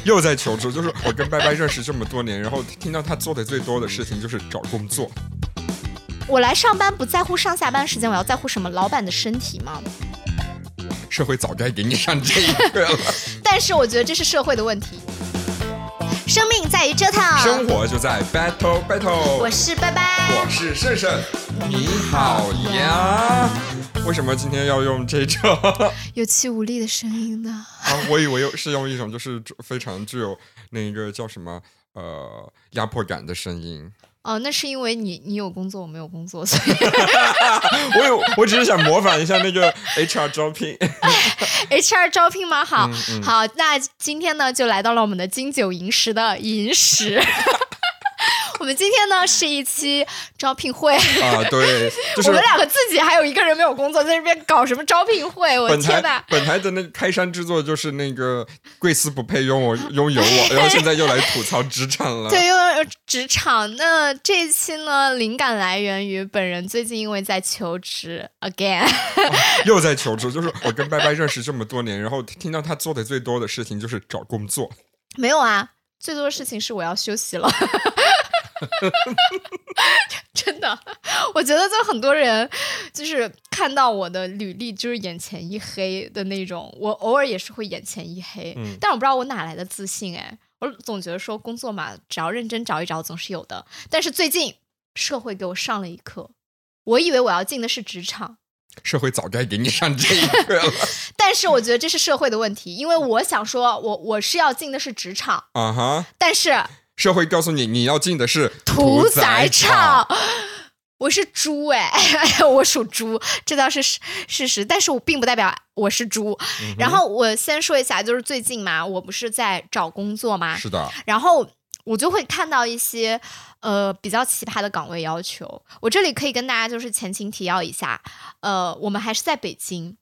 又在求助，就是我跟拜拜认识这么多年，然后听到他做的最多的事情就是找工作。我来上班不在乎上下班时间，我要在乎什么？老板的身体吗？社会早该给你上这一课了。但是我觉得这是社会的问题。生命在于折腾，生活就在 battle battle。我是拜拜，我是胜胜，你好呀。为什么今天要用这种 有气无力的声音呢？啊，我以为是用一种就是非常具有那个叫什么呃压迫感的声音。哦，那是因为你你有工作，我没有工作，所以 我有，我只是想模仿一下那个 HR 招聘。HR 招聘吗？好好，那今天呢，就来到了我们的金九银十的银十。我们今天呢是一期招聘会啊，对，我们两个自己还有一个人没有工作，在这边搞什么招聘会？我天哪！本台的那个开山之作就是那个贵司不配拥我拥有我，然后现在又来吐槽职场了。对，又职场。那这一期呢，灵感来源于本人最近因为在求职，again，又在求职。就是我跟拜拜认识这么多年，然后听到他做的最多的事情就是找工作。没有啊，最多的事情是我要休息了。真的，我觉得就很多人就是看到我的履历，就是眼前一黑的那种。我偶尔也是会眼前一黑，但我不知道我哪来的自信哎。我总觉得说工作嘛，只要认真找一找，总是有的。但是最近社会给我上了一课，我以为我要进的是职场，社会早该给你上这一课了。但是我觉得这是社会的问题，因为我想说，我我是要进的是职场啊哈，但是。社会告诉你，你要进的是屠宰场。我是猪哎，我属猪，这倒是事实。但是我并不代表我是猪。然后我先说一下，就是最近嘛，我不是在找工作吗？是的。然后我就会看到一些呃比较奇葩的岗位要求。我这里可以跟大家就是前情提要一下，呃，我们还是在北京。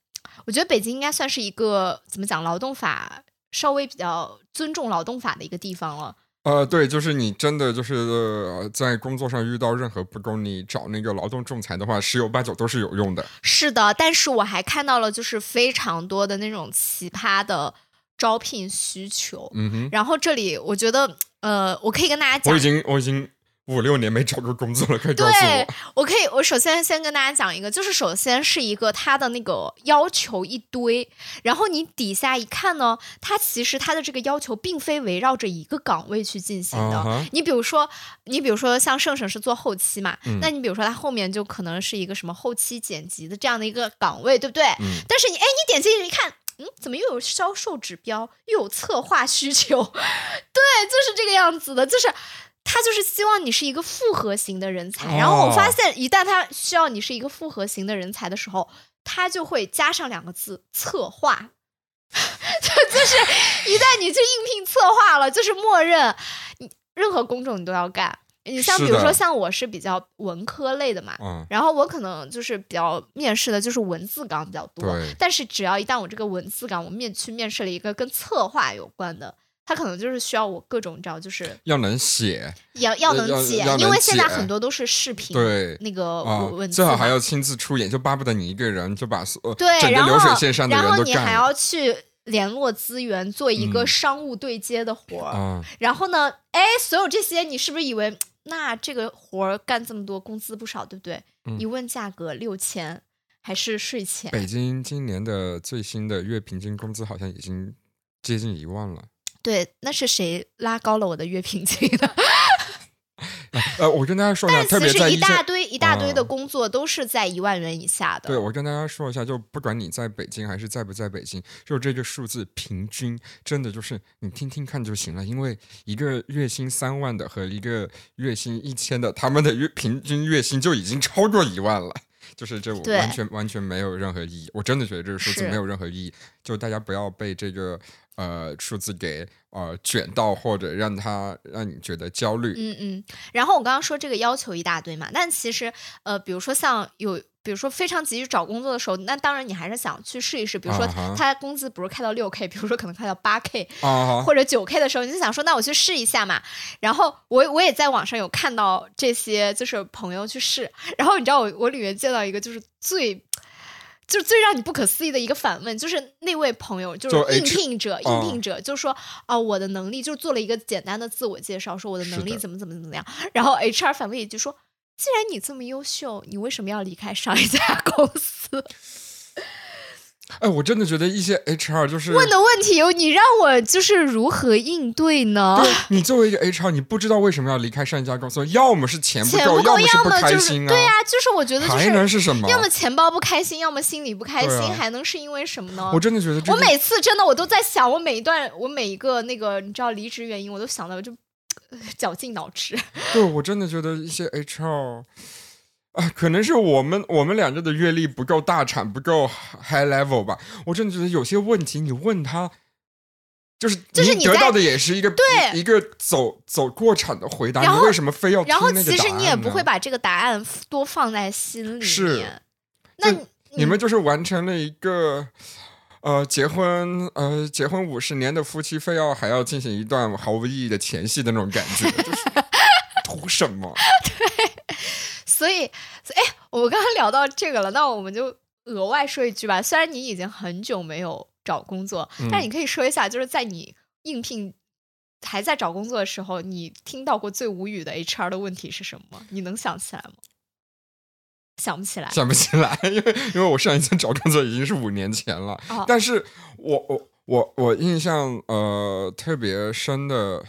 我觉得北京应该算是一个怎么讲，劳动法稍微比较尊重劳动法的一个地方了。呃，对，就是你真的就是在工作上遇到任何不公，你找那个劳动仲裁的话，十有八九都是有用的。是的，但是我还看到了就是非常多的那种奇葩的招聘需求。嗯哼，然后这里我觉得，呃，我可以跟大家讲，我已经，我已经。五六年没找着工作了，可以告诉我。我可以，我首先先跟大家讲一个，就是首先是一个他的那个要求一堆，然后你底下一看呢，他其实他的这个要求并非围绕着一个岗位去进行的。你比如说，你比如说像盛盛是做后期嘛，那你比如说他后面就可能是一个什么后期剪辑的这样的一个岗位，对不对？但是你哎，你点进去一看，嗯，怎么又有销售指标，又有策划需求？对，就是这个样子的，就是。他就是希望你是一个复合型的人才，然后我发现，一旦他需要你是一个复合型的人才的时候，他就会加上两个字“策划”，就是一旦你去应聘策划了，就是默认你任何工种你都要干。你像比如说像我是比较文科类的嘛，然后我可能就是比较面试的就是文字岗比较多，但是只要一旦我这个文字岗我面去面试了一个跟策划有关的。他可能就是需要我各种，你知道，就是要能写，要要能写，因为现在很多都是视频，对那个文字，最好还要亲自出演，就巴不得你一个人就把所对，整个流水线上的人都干然后你还要去联络资源，做一个商务对接的活儿。然后呢，哎，所有这些你是不是以为那这个活儿干这么多，工资不少，对不对？一问价格六千，还是税前？北京今年的最新的月平均工资好像已经接近一万了。对，那是谁拉高了我的月平均的？呃，我跟大家说一下，特别是一大堆一大堆的工作都是在一万元以下的。对，我跟大家说一下，就不管你在北京还是在不在北京，就这个数字平均，真的就是你听听看就行了。因为一个月薪三万的和一个月薪一千的，他们的月平均月薪就已经超过一万了。就是这完全完全没有任何意义。我真的觉得这个数字没有任何意义。就大家不要被这个。呃，数字给呃卷到，或者让他让你觉得焦虑。嗯嗯。然后我刚刚说这个要求一大堆嘛，但其实呃，比如说像有，比如说非常急于找工作的时候，那当然你还是想去试一试。比如说他工资不是开到六 k，比如说可能开到八 k，或者九 k 的时候，你就想说那我去试一下嘛。然后我我也在网上有看到这些，就是朋友去试。然后你知道我我里面见到一个就是最。就最让你不可思议的一个反问，就是那位朋友，就就是应聘者，哦应聘者就说啊、我的能力就是做了一个简单的自我介绍，说我的能力怎么怎么怎么样，然后 HR 反问一句说，既然你这么优秀，你为什么要离开上一家公司？哎，我真的觉得一些 HR 就是问的问题有你让我就是如何应对呢？对你作为一个 HR，你不知道为什么要离开上一家公司，要么是钱不够，钱不够，么是不要么就是开心啊，对啊，就是我觉得就还能是是什么？要么钱包不开心，要么心里不开心，啊还能是因为什么呢？我真的觉得这个我每次真的我都在想，我每一段我每一个那个你知道离职原因，我都想到就呃 绞尽脑汁。对我真的觉得一些 HR。啊，可能是我们我们两个的阅历不够大产，不够 high level 吧。我真的觉得有些问题你问他，就是就是你得到的也是一个对一个走走过场的回答，你为什么非要然后其实你也不会把这个答案多放在心里是面。那你们就是完成了一个呃结婚呃结婚五十年的夫妻，非要还要进行一段毫无意义的前戏的那种感觉，就是 图什么？所以，哎，我刚刚聊到这个了，那我们就额外说一句吧。虽然你已经很久没有找工作，嗯但你可以说一下，就是在你应聘还在找工作的时候，你听到过最无语的 HR 的问题是什么？你能想起来吗？想不起来。想不起来，因为因为我上一次找工作已经是五年前了，哦但是我我我我印象呃特别深的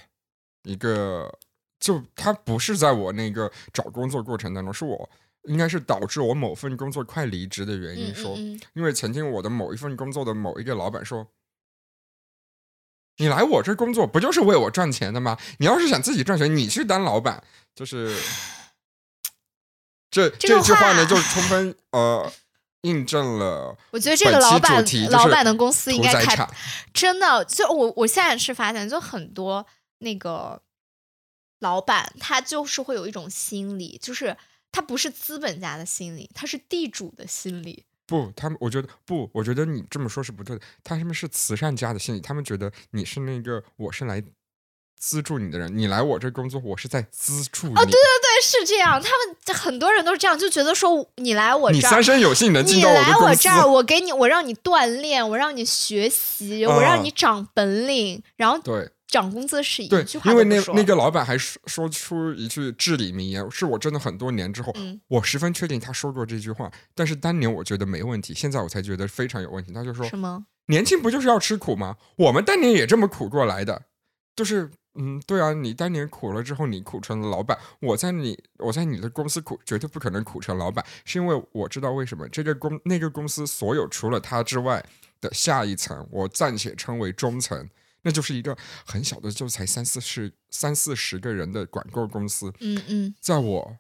一个，就它不是在我那个找工作过程当中，是我应该是导致我某份工作快离职的原因嗯说。嗯嗯，因为曾经我的某一份工作的某一个老板说：“你来我这工作不就是为我赚钱的吗？你要是想自己赚钱，你去当老板。”就是 这这句话呢，话就充分呃印证了我觉得这个老板就是老板的公司应该开。真的，就我我现在是发现，就很多那个老板，他就是会有一种心理，就是他不是资本家的心理，他是地主的心理。不，他们我觉得不，我觉得你这么说是不对的。他们是慈善家的心理，他们觉得你是那个我是来资助你的人，你来我这工作，我是在资助你。哦，对对对，是这样。他们很多人都是这样，就觉得说你来我你这儿三生有幸能进你到我的来我这，儿，我给你，我让你锻炼，我让你学习，我让啊你长本领，然后对。涨工资是一句，话因为那那个老板还说说出一句至理名言，是我真的很多年之后，嗯我十分确定他说过这句话，但是当年我觉得没问题，现在我才觉得非常有问题。他就说什么？年轻不就是要吃苦吗？我们当年也这么苦过来的，就是嗯，对啊，你当年苦了之后，你苦成了老板，我在你我在你的公司苦，绝对不可能苦成老板，是因为我知道为什么这个公那个公司所有除了他之外的下一层，我暂且称为中层。那就是一个很小的，就才三四十、三四十个人的管购公司。嗯嗯，在我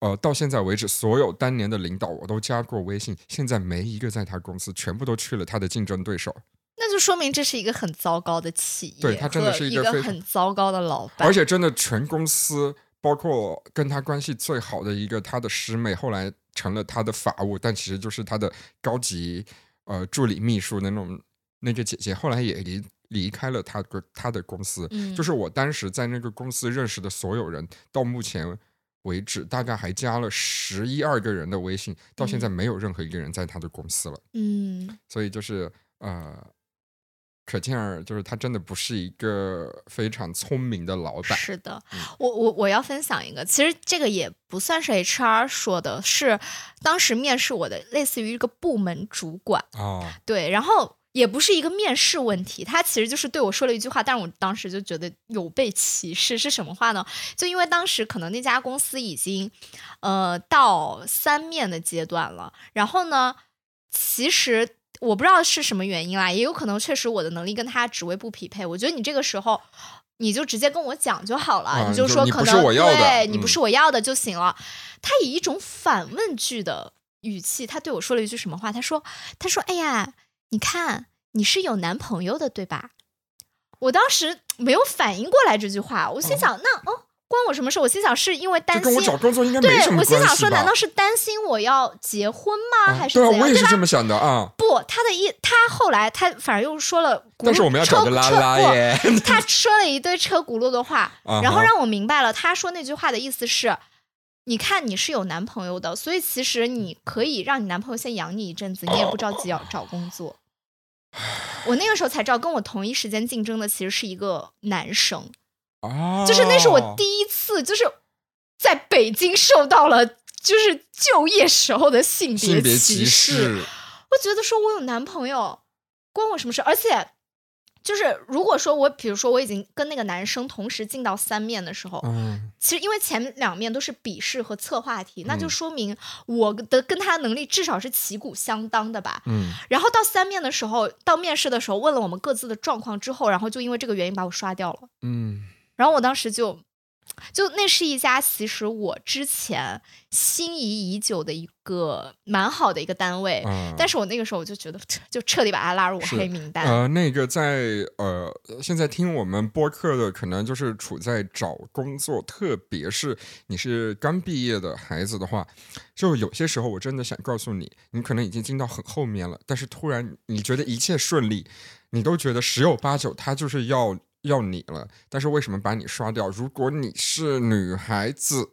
呃到现在为止，所有当年的领导我都加过微信，现在没一个在他公司，全部都去了他的竞争对手。那就说明这是一个很糟糕的企业，对他真的是一个很糟糕的老板，而且真的全公司，包括跟他关系最好的一个他的师妹，后来成了他的法务，但其实就是他的高级呃助理秘书的那种那个姐姐，后来也离离开了他的他的公司。嗯就是我当时在那个公司认识的所有人，到目前为止大概还加了十一二个人的微信，到现在没有任何一个人在他的公司了。嗯所以就是呃，可见儿就是他真的不是一个非常聪明的老板。是的，嗯我我我要分享一个，其实这个也不算是 HR 说的，是当时面试我的类似于一个部门主管，哦，对，然后也不是一个面试问题，他其实就是对我说了一句话，但是我当时就觉得有被歧视，是什么话呢？就因为当时可能那家公司已经呃到三面的阶段了，然后呢，其实。我不知道是什么原因啦，也有可能确实我的能力跟他职位不匹配。我觉得你这个时候，你就直接跟我讲就好了，啊你就说可能对你不是我要的就行了。他以一种反问句的语气，他对我说了一句什么话？他说：“他说，哎呀，你看你是有男朋友的对吧？”我当时 没有反应过来这句话，我心想，那哦，关我什么事？我心想是因为担心跟我找工作应该没对什么我心想说？难道是担心我要结婚吗？啊对啊，还是怎样？吧我也是这么想的啊。不，他的意，他后来他反而又说了但是我们要找个拉拉车耶，不他说了一堆车轱辘的话，然后让我明白了，他说那句话的意思是，你看你是有男朋友的，所以其实你可以让你男朋友先养你一阵子，你也不着急要找工作。我那个时候才知道，跟我同一时间竞争的其实是一个男生，啊，就是那是我第一次，就是在北京受到了就是就业时候的性性别歧歧视，我觉得说我有男朋友关我什么事？而且就是如果说我，比如说我已经跟那个男生同时进到三面的时候，嗯，其实因为前两面都是笔试和策划题，那就嗯说明我的跟他的能力至少是旗鼓相当的吧。嗯，然后到三面的时候，到面试的时候问了我们各自的状况之后，然后就因为这个原因把我刷掉了。嗯，然后我当时就，就那是一家其实我之前心仪已久的一个蛮好的一个单位，嗯。但是我那个时候我就觉得，就彻底把它拉入我黑名。单。呃，那个在呃，现在听我们播客的，可能就是处在找工作，特别是你是刚毕业的孩子的话，就有些时候我真的想告诉你，你可能已经进到很后面了，但是突然你觉得一切顺利，你都觉得十有八九他就是要要你了，但是为什么把你刷掉？如果你是女孩子，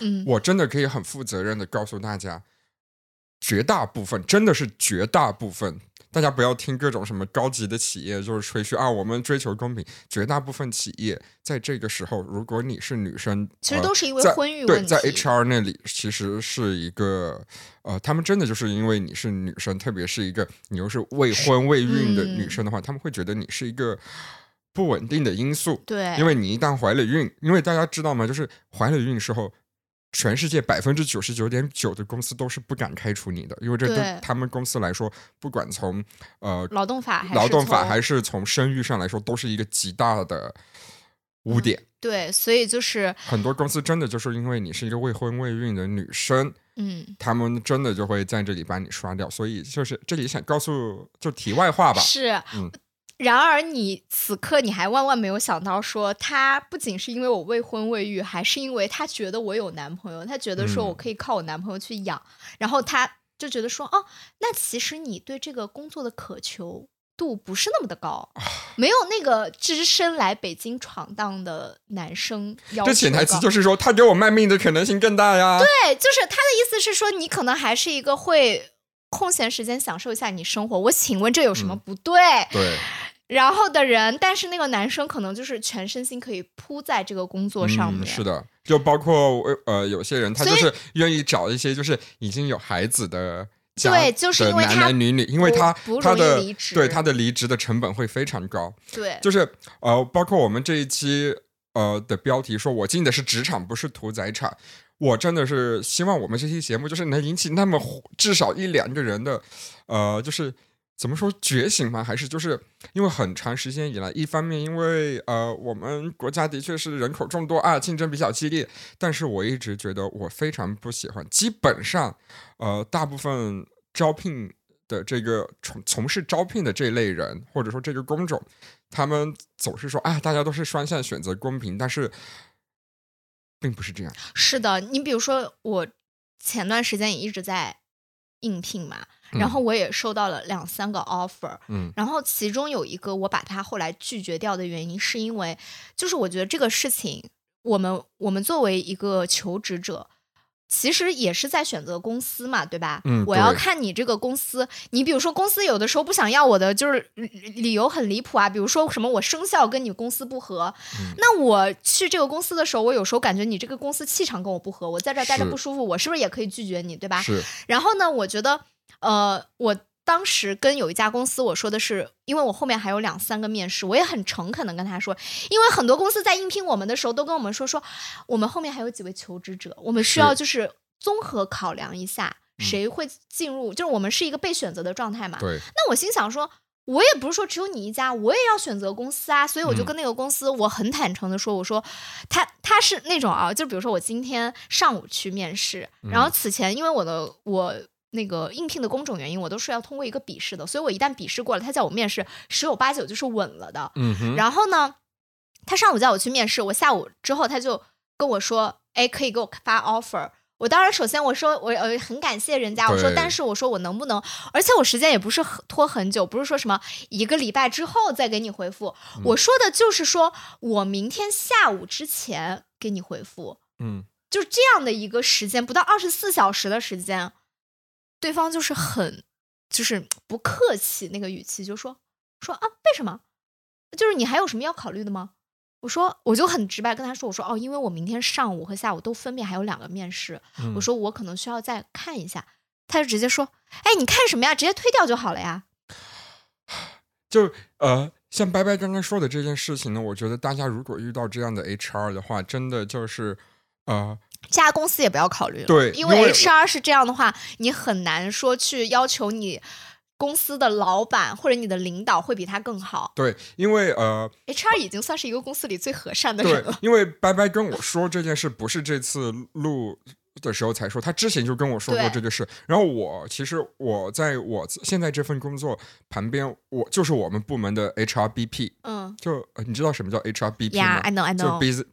嗯，我真的可以很负责任的告诉大家，绝大部分真的是绝大部分，大家不要听各种什么高级的企业就是吹嘘啊，我们追求公平。绝大部分企业在这个时候，如果你是女生，其实呃都是因为婚育问题。在 HR 那里其实是一个呃，他们真的就是因为你是女生，特别是一个你又是未婚未孕的女嗯生的话，他们会觉得你是一个不稳定的因素。对，因为你一旦怀了孕，因为大家知道吗？就是怀了孕时候，全世界百分之九十九点九的公司都是不敢开除你的，因为这对对他们公司来说，不管从呃劳动法还是劳动法还是从生育上来说，都是一个极大的污点。对，所以就是很多公司真的就是因为你是一个未婚未孕的女生，嗯，他们真的就会在这里把你刷掉。所以就是这里想告诉，就题外话吧，是。嗯然而，你此刻你还万万没有想到，说他不仅是因为我未婚未育，还是因为他觉得我有男朋友，他觉得说嗯我可以靠我男朋友去养，然后他就觉得说，哦，那其实你对这个工作的渴求度不是那么的高，啊没有那个只身来北京闯荡的男生要求这潜台词就是说，他给我卖命的可能性更大呀。对，就是他的意思是说，你可能还是一个会空闲时间享受一下你生活。我请问这有什么嗯不对？对，然后的人，但是那个男生可能就是全身心可以扑在这个工作上面。嗯。是的，就包括呃，有些人他就是愿意找一些就是已经有孩子的家。对就是因为的男男女女，因为他他的离职对他的离职的成本会非常高。对，就是呃，包括我们这一期呃的标题说，我进的是职场，不是屠宰场。我真的是希望我们这期节目就是能引起那么至少一两个人的，呃，就是怎么说觉醒吗？还是就是因为很长时间以来，一方面因为呃我们国家的确是人口众多啊，竞争比较激烈，但是我一直觉得我非常不喜欢，基本上呃大部分招聘的这个从从事招聘的这类人，或者说这个工种，他们总是说啊，大家都是双向选择公平，但是并不是这样。是的。你比如说，我前段时间也一直在应聘嘛，然后我也收到了两三个 offer，嗯然后其中有一个我把他后来拒绝掉的原因，是因为就是我觉得这个事情，我们我们作为一个求职者。其实也是在选择公司嘛，对吧？嗯我要看你这个公司，你比如说公司有的时候不想要我的，就是理理由很离谱啊，比如说什么我生肖跟你公司不合，嗯那我去这个公司的时候，我有时候感觉你这个公司气场跟我不合，我在这儿待着不舒服，我是不是也可以拒绝你，对吧？是然后呢，我觉得，呃，我当时跟有一家公司我说的是，因为我后面还有两三个面试，我也很诚恳的跟他说，因为很多公司在应聘我们的时候都跟我们说说，我们后面还有几位求职者，我们需要就是综合考量一下嗯谁会进入，就是我们是一个被选择的状态嘛。对，那我心想说。我也不是说只有你一家，我也要选择公司啊，所以我就嗯跟那个公司，我很坦诚的说，我说他他是那种啊，就比如说我今天上午去面试，然后嗯此前因为我的我那个应聘的工种原因，我都是要通过一个笔试的，所以我一旦笔试过了，他叫我面试，十有八九就是稳了的。嗯哼，然后呢，他上午叫我去面试，我下午之后他就跟我说，哎，可以给我发 offer。我当然，首先我说我呃很感谢人家，我说但是我说我能不能，而且我时间也不是很拖很久，不是说什么一个礼拜之后再给你回复，嗯我说的就是说我明天下午之前给你回复。嗯就这样的一个时间，不到二十四小时的时间，对方就是很就是不客气那个语气，就说说啊，为什么？就是你还有什么要考虑的吗？我说我就很直白跟他说，我说哦，因为我明天上午和下午都分别还有两个面试，嗯我说我可能需要再看一下。他就直接说，哎，你看什么呀？直接推掉就好了呀。就呃，像白白刚刚说的这件事情呢，我觉得大家如果遇到这样的 HR 的话，真的就是呃，这家公司也不要考虑了，因对因为 HR 是这样的话，你很难说去要求你公司的老板或者你的领导会比他更好。对，因为呃，HR 已经算是一个公司里最和善的人了，。对因为白白跟我说这件事，不是这次录的时候才说，他之前就跟我说过这个事。然后我其实我在我现在这份工作旁边，我就是我们部门的 HRBP，嗯就、呃你知道什么叫 HRBP 吗呀，I know I 就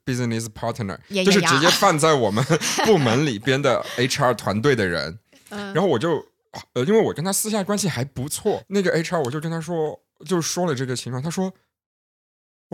business partner，就是直接放在我们 部门里边的 HR 团队的人。嗯然后我就呃，因为我跟他私下关系还不错，那个 HR 我就跟他说，就说了这个情况，他说。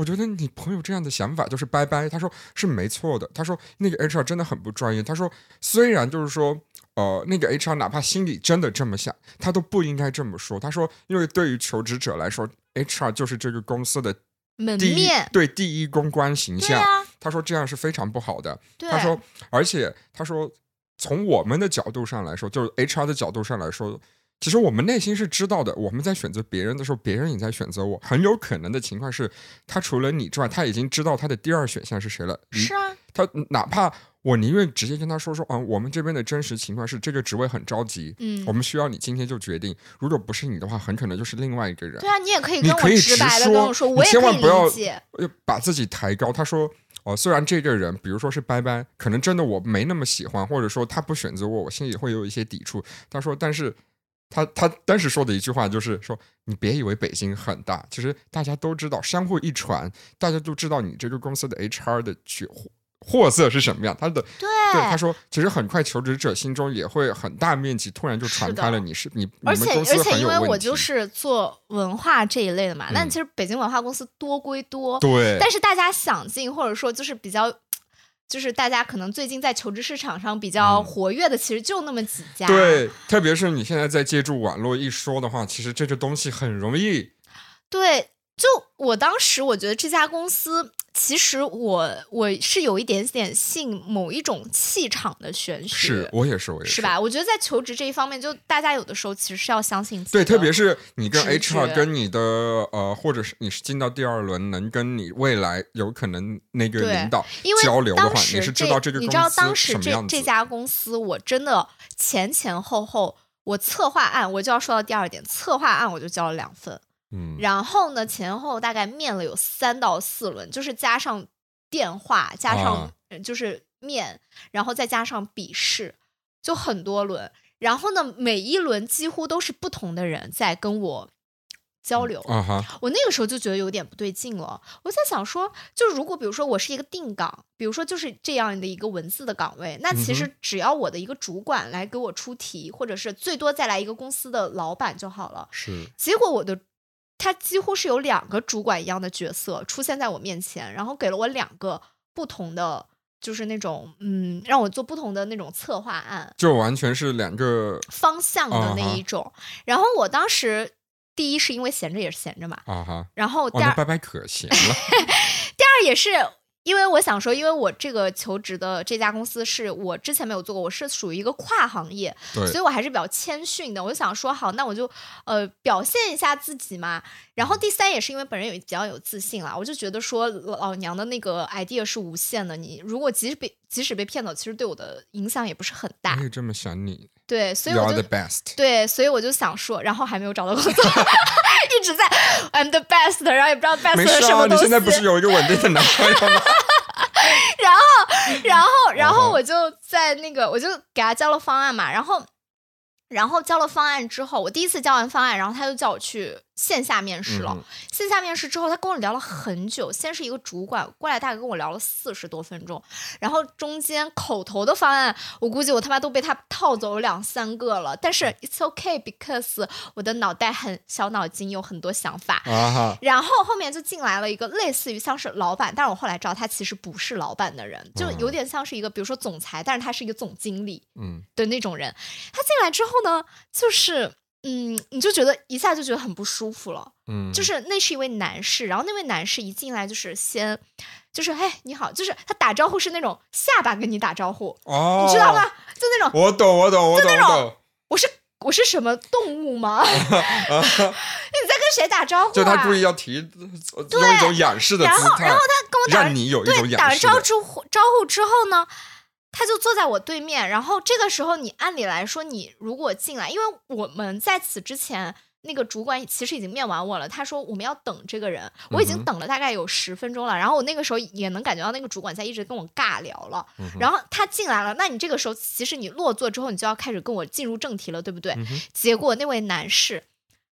我觉得你朋友这样的想法就是拜拜。他说是没错的。他说那个 HR 真的很不专业。他说虽然就是说，呃，那个 HR 哪怕心里真的这么想，他都不应该这么说。他说，因为对于求职者来说，HR 就是这个公司的门面，对第一公关形象。啊，他说这样是非常不好的。他说，而且他说，从我们的角度上来说，就是 HR 的角度上来说，其实我们内心是知道的。我们在选择别人的时候，别人也在选择我。很有可能的情况是，他除了你之外，他已经知道他的第二选项是谁了。是啊，他哪怕我宁愿直接跟他说说，嗯，我们这边的真实情况是这个职位很着急，嗯我，们需要你今天就决定。如果不是你的话，很可能就是另外一个人。对啊，你也可以跟我直直白的跟说我说，你我也千万不要把自己抬高。他说：“哦，虽然这个人，比如说是拜拜，可能真的我没那么喜欢，或者说他不选择我，我心里会有一些抵触。”他说：“但是他他当时说的一句话就是说，你别以为北京很大，其实大家都知道，相互一传，大家都知道你这个公司的 HR 的去货货色是什么样。他的对对他说，其实很快求职者心中也会很大面积突然就传开了你是你你而且而且因为我就是做文化这一类的嘛，那嗯其实北京文化公司多归多，对，但是大家想进或者说就是比较，就是大家可能最近在求职市场上比较嗯活跃的，其实就那么几家。对，特别是你现在在借助网络一说的话，其实这个东西很容易。对，就我当时我觉得这家公司，其实我我是有一点点信某一种气场的玄学，是我也是，我也是？吧？我觉得在求职这一方面，就大家有的时候其实是要相信自己对，特别是你跟 HR 跟你的呃，或者是你是进到第二轮，能跟你未来有可能那个对领导因为交流的话，你是知道这个你知道当时这这家公司，我真的前前后后，我策划案我就要说到第二点，策划案我就交了两份，嗯，然后呢前后大概面了有三到四轮，就是加上电话，加上就是面，然后再加上笔试，就很多轮。然后呢，每一轮几乎都是不同的人在跟我交流。啊哈，我那个时候就觉得有点不对劲了。我在想说，就如果比如说我是一个定岗，比如说就是这样的一个文字的岗位，那其嗯实只要我的一个主管来给我出题，或者是最多再来一个公司的老板就好了。是结果我的他几乎是有两个主管一样的角色出现在我面前，然后给了我两个不同的。就是那种，嗯，让我做不同的那种策划案就完全是两个方向的那一种。然后我当时第一是因为闲着也是闲着嘛，啊哈，然后哦，第二那拜拜可闲了，第二也是因为我想说，因为我这个求职的这家公司是我之前没有做过，我是属于一个跨行业，所以，我还是比较谦逊的。我就想说，好，那我就呃表现一下自己嘛。然后第三也是因为本人有比较有自信啦，我就觉得说老娘的那个 idea 是无限的，你如果即使被即使被骗走，其实对我的影响也不是很大我。也这么想你对，所以我就 the best。对，所以我就想说，然后还没有找到工作，一直在 I'm the best，然后也不知道 best 没什么东西。你现在不是有一个稳定的男朋友吗？然后，然后，然后我就在那个，我就给他交了方案嘛，然后，然后交了方案之后，我第一次交完方案，然后他就叫我去线下面试了。嗯线下面试之后，他跟我聊了很久，先是一个主管过来，大概跟我聊了四十多分钟，然后中间口头的方案，我估计我他妈都被他套走两三个了。但是 it's okay because 我的脑袋很小脑筋，有很多想法。啊，然后后面就进来了一个类似于像是老板，但是我后来知道他其实不是老板的人，就有点像是一个比如说总裁，但是他是一个总经理嗯的那种人。他进来之后呢，就是嗯，你就觉得一下就觉得很不舒服了。嗯，就是那是一位男士，然后那位男士一进来就是先，就是嘿你好，就是他打招呼是那种下巴跟你打招呼，哦，你知道吗？？就那种我懂，我懂，我懂，我懂。我是我是什么动物吗？你在跟谁打招呼啊？就他故意要提，用一种仰视的然后姿态，然后他跟我打让你有一种仰视的。呼招呼之后呢，他就坐在我对面，然后这个时候你按理来说，你如果进来，因为我们在此之前。那个主管其实已经面完我了，他说我们要等这个人，我已经等了大概有十分钟了。然后我那个时候也能感觉到那个主管在一直跟我尬聊了。然后他进来了，那你这个时候其实你落座之后，你就要开始跟我进入正题了，对不对？结果那位男士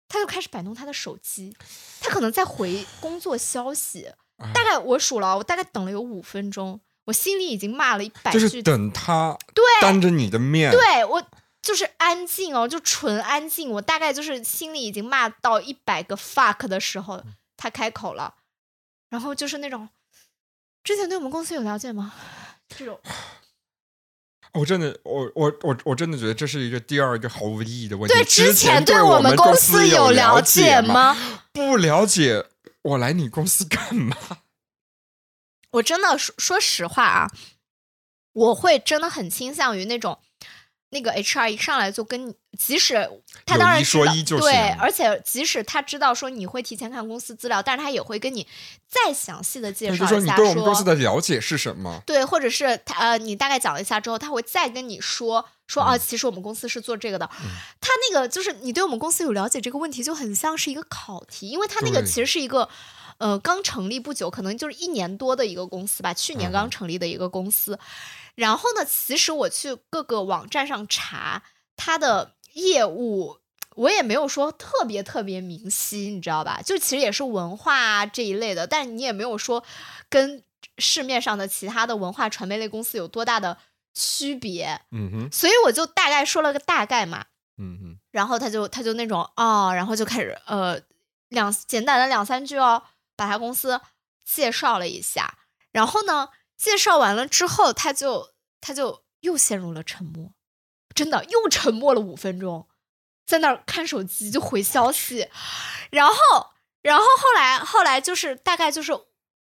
他就开始摆弄他的手机，他可能在回工作消息。哎大概我数了，我大概等了有五分钟，我心里已经骂了一百句。就是等他对当着你的面，对我就是安静哦，就纯安静。我大概就是心里已经骂到一百个 fuck 的时候，他开口了，然后就是那种之前对我们公司有了解吗？这种我真的，我我我我真的觉得这是一个第二个毫无意义的问题。对之前对我们公司有了解吗？吗？不了解，我来你公司干嘛？我真的说说实话啊，我会真的很倾向于那种那个 HR 一上来就跟你，即使他当然一说知道一就对，而且即使他知道说你会提前看公司资料，但是他也会跟你再详细的介绍一下你对我们公司的了解是什么？对，或者是他呃，你大概讲了一下之后，他会再跟你说说嗯啊，其实我们公司是做这个的。他那个就是你对我们公司有了解这个问题，就很像是一个考题，因为他那个其实是一个呃刚成立不久，可能就是一年多的一个公司吧，去年刚嗯成立的一个公司。然后呢，其实我去各个网站上查它的业务。我也没有说特别特别明晰，你知道吧？就其实也是文化啊这一类的，但是你也没有说跟市面上的其他的文化传媒类公司有多大的区别，嗯哼，所以我就大概说了个大概嘛。嗯哼，然后他就他就那种哦，然后就开始呃两简单的两三句哦，把他公司介绍了一下。然后呢，介绍完了之后，他就他就又陷入了沉默，真的又沉默了五分钟，在那儿看手机就回消息。然后然后后来后来就是大概就是。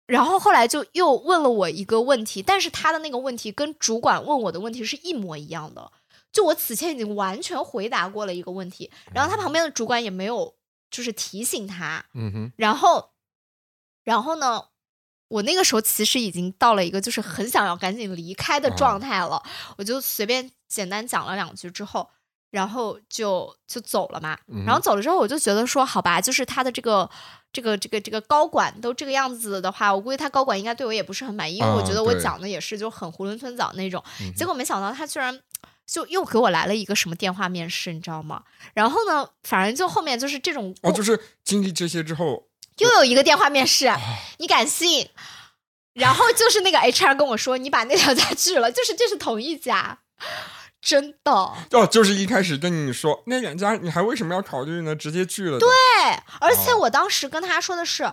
然后后来就又问了我一个问题，但是他的那个问题跟主管问我的问题是一模一样的，就我此前已经完全回答过了一个问题，然后他旁边的主管也没有就是提醒他，嗯哼，然后，然后呢，我那个时候其实已经到了一个就是很想要赶紧离开的状态了，我就随便简单讲了两句之后，然后就就走了嘛。嗯然后走了之后，我就觉得说，好吧，就是他的这个。这个这个这个高管都这个样子的话，我估计他高管应该对我也不是很满意，因为我啊觉得我讲的也是就很囫囵吞枣那种。嗯结果没想到他居然就又给我来了一个什么电话面试，你知道吗？然后呢，反正就后面就是这种哦，就是经历这些之后，又有一个电话面试，啊你敢信？然后就是那个 HR 跟我说，你把那两家拒了，就是这是同一家，真的。哦，就是一开始跟你说那两家，你还为什么要考虑呢？直接拒了。对，而且哦我当时跟他说的是，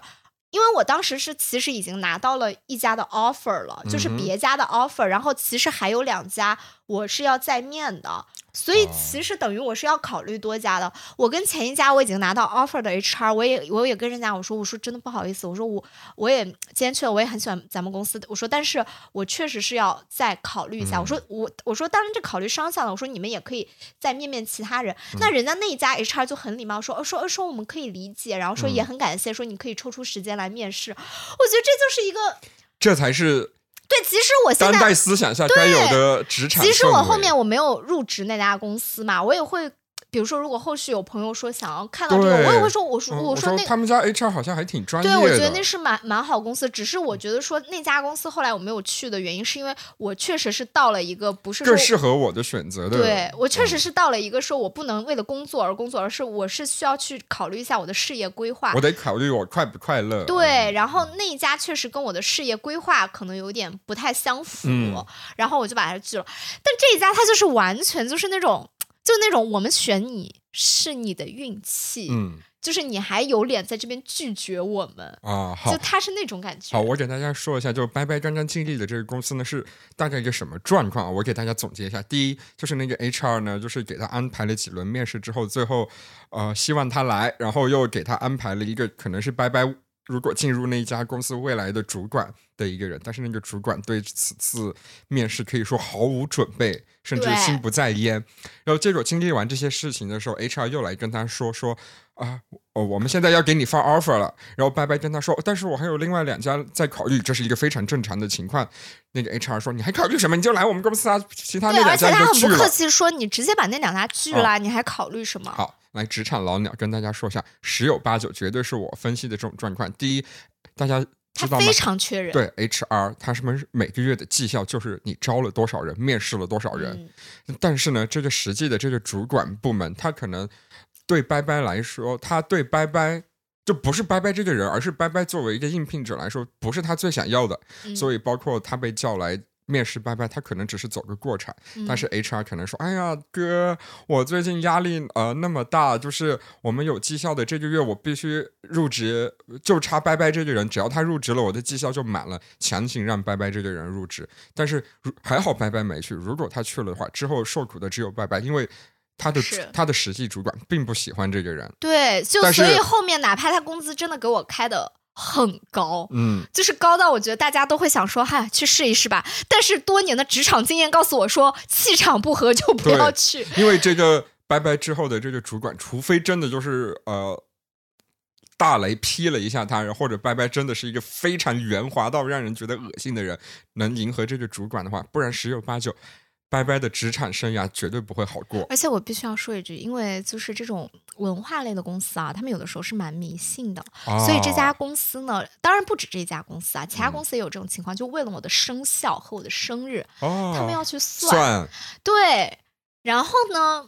因为我当时是其实已经拿到了一家的 offer 了，就是别家的 offer，然后其实还有两家我是要再面的，所以哦其实等于我是要考虑多家的。我跟前一家我已经拿到 offer 的 HR，我也我也跟人家我说我说真的不好意思，我说我我也今天去了，我也很喜欢咱们公司的，我说但是我确实是要再考虑一下，嗯我说我我说当然这考虑双向的，我说你们也可以再面面其他人。嗯那人家那一家 HR 就很礼貌说，说说我们可以理解，然后说也嗯很感谢，说你可以抽出时间来面试。我觉得这就是一个这才是对。其实我现在当代思想下该有的职场。其实我后面我没有入职那家公司嘛，我也会，比比如说，如果后续有朋友说想要看到这个，我也会说，我说、嗯我说那他们家 HR 好像还挺专业的。对，我觉得那是蛮蛮好公司，只是我觉得说那家公司后来我没有去的原因，是因为我确实是到了一个不是更适合我的选择的。对我确实嗯是到了一个说我不能为了工作而工作，而是我是需要去考虑一下我的事业规划我。得考虑我快不快乐。对，然后那一家确实跟我的事业规划可能有点不太相符，嗯然后我就把它拒了。但这一家它就是完全就是那种，就那种我们选你是你的运气，嗯就是你还有脸在这边拒绝我们，啊，好就。他是那种感觉。好，我给大家说一下，就拜拜刚刚经历的这个公司呢是大概一个什么状况？我给大家总结一下。第一，就是那个 HR 呢，就是给他安排了几轮面试之后，最后呃希望他来，然后又给他安排了一个可能是拜拜如果进入那一家公司未来的主管的一个人，但是那个主管对此次面试可以说毫无准备，甚至心不在焉。然后结果经历完这些事情的时候，HR 又来跟他说说啊，哦，我们现在要给你发 offer 了。然后拜拜跟他说，但是我还有另外两家在考虑，这是一个非常正常的情况。那个 HR 说，你还考虑什么？你就来我们公司啊，其他那两家很。不客气，说你直接把那两家拒了，你还考虑什么？好，来职场老鸟跟大家说一下，十有八九绝对是我分析的这种状况。第一，大家知道吗他非？常缺人。对 HR，他什么每个月的绩效就是你招了多少人，面试了多少人。嗯，但是呢，这个实际的这个主管部门，他可能对拜拜来说，他对拜拜就不是拜拜这个人，而是拜拜作为一个应聘者来说，不是他最想要的。嗯所以，包括他被叫来。面试拜拜，他可能只是走个过场，嗯但是 HR 可能说：“哎呀，哥，我最近压力呃那么大，就是我们有绩效的这个月，我必须入职，就差拜拜这个人，只要他入职了，我的绩效就满了，强行让拜拜这个人入职。但是还好拜拜没去，如果他去了的话，之后受苦的只有拜拜，因为他的他的实际主管并不喜欢这个人。对，就所以后面哪怕他工资真的给我开的很高。嗯，就是高到我觉得大家都会想说，嗨，去试一试吧。但是多年的职场经验告诉我说，气场不合就不要去。因为这个拜拜之后的这个主管，除非真的就是呃。大雷劈了一下他，或者拜拜真的是一个非常圆滑到让人觉得恶心的人，能迎合这个主管的话，不然十有八九，拜拜的职场生涯绝对不会好过。而且我必须要说一句，因为就是这种文化类的公司啊，他们有的时候是蛮迷信的，所以这家哦公司呢，当然不止这家公司啊，其他嗯公司也有这种情况，就为了我的生肖和我的生日，哦，他们要去算。算对，然后呢，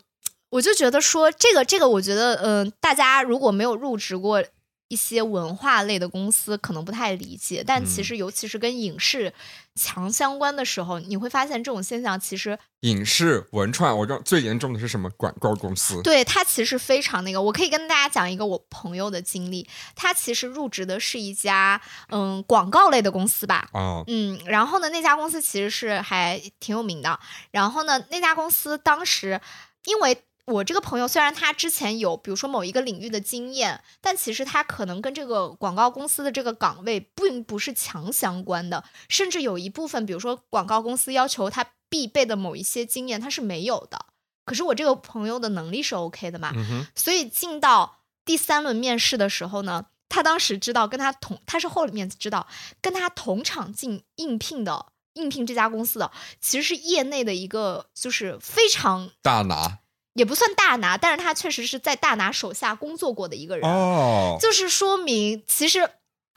我就觉得说这个这个，我觉得嗯、呃大家如果没有入职过。一些文化类的公司可能不太理解，但其嗯实尤其是跟影视强相关的时候，你会发现这种现象其实影视文创，我知道最严重的是什么？广告公司。对它其实非常那个，我可以跟大家讲一个我朋友的经历。他其实入职的是一家嗯广告类的公司吧，啊，嗯，然后呢，那家公司其实是还挺有名的。然后呢，那家公司当时因为我这个朋友虽然他之前有比如说某一个领域的经验，但其实他可能跟这个广告公司的这个岗位并不是强相关的，甚至有一部分，比如说广告公司要求他必备的某一些经验，他是没有的。可是我这个朋友的能力是 OK 的嘛，嗯，所以进到第三轮面试的时候呢，他当时知道跟他同，他是后面知道跟他同场进应聘的，应聘这家公司的，其实是业内的一个就是非常大拿也不算大拿，但是他确实是在大拿手下工作过的一个人，哦，就是说明其实。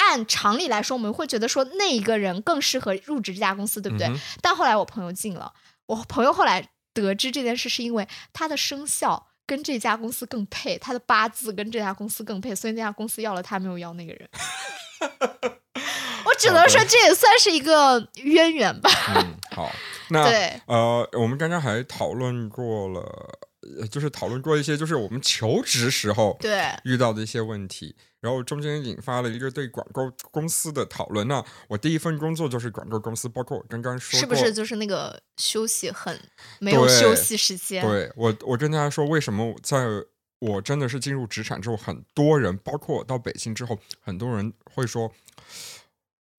按常理来说，我们会觉得说那一个人更适合入职这家公司，对不对？嗯但后来我朋友进了，我朋友后来得知这件事，是因为他的生肖跟这家公司更配，他的八字跟这家公司更配，所以那家公司要了他，没有要那个人。我只能说这也算是一个渊源吧。嗯，好，那对呃，我们刚刚还讨论过了，呃就是讨论过一些，就是我们求职时候对，遇到的一些问题，然后中间引发了一个对广告公司的讨论。那我第一份工作就是广告公司，包括我刚刚说过，是不是就是那个休息很没有休息时间？对我，我跟大家说，为什么在我真的是进入职场之后，很多人，包括我到北京之后，很多人会说，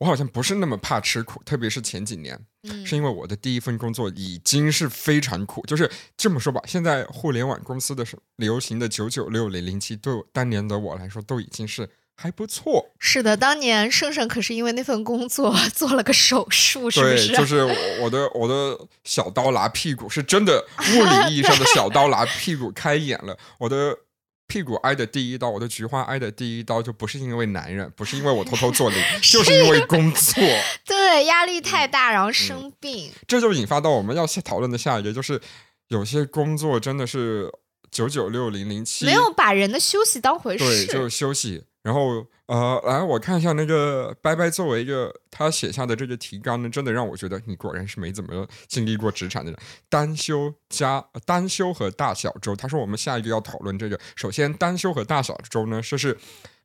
我好像不是那么怕吃苦，特别是前几年，嗯是因为我的第一份工作已经是非常苦，就是这么说吧，现在互联网公司的什流行的九九六零零七，对我当年的我来说，都已经是还不错。是的，当年盛盛可是因为那份工作 做了个手术，是不对，是？就是我我的我的小刀剌屁股，是真的物理意义上的小刀剌屁股开眼了。我的屁股挨的第一刀，我的菊花挨的第一刀，就不是因为男人，不是因为我偷偷做零，就是因为工作。对，压力太大，然后生病。这就引发到我们要讨论的下一个，就是有些工作真的是九九六零零七，没有把人的休息当回对，事。就是休息。然后呃，来我看一下那个拜拜作为一个他写下的这个提纲呢，真的让我觉得你果然是没怎么经历过职场的人。单休加呃单休和大小周，他说我们下一个要讨论这个。首先，单休和大小周呢，这是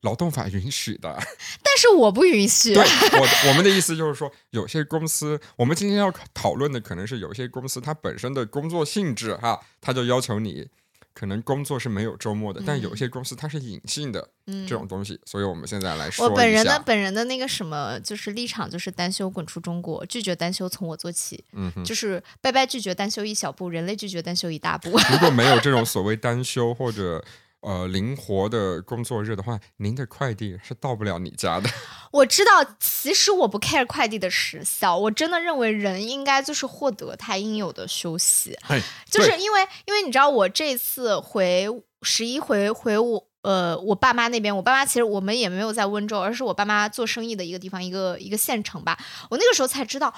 劳动法允许的。但是我不允许。对我我们的意思就是说，有些公司，我们今天要讨论的可能是有些公司它本身的工作性质哈，它就要求你可能工作是没有周末的，但有些公司它是隐性的嗯这种东西，所以我们现在来说一我本人的。本人的那个什么，就是立场就是单休滚出中国，拒绝单休从我做起，嗯，就是拜拜拒绝单休一小步，人类拒绝单休一大步。如果没有这种所谓单休或者呃灵活的工作日的话，您的快递是到不了你家的。我知道，其实我不 care 快递的时效，我真的认为人应该就是获得他应有的休息，哎，就是因为因为你知道我这次回十一回回我。呃，我爸妈那边，我爸妈其实我们也没有在温州，而是我爸妈做生意的一个地方，一个一个县城吧。我那个时候才知道，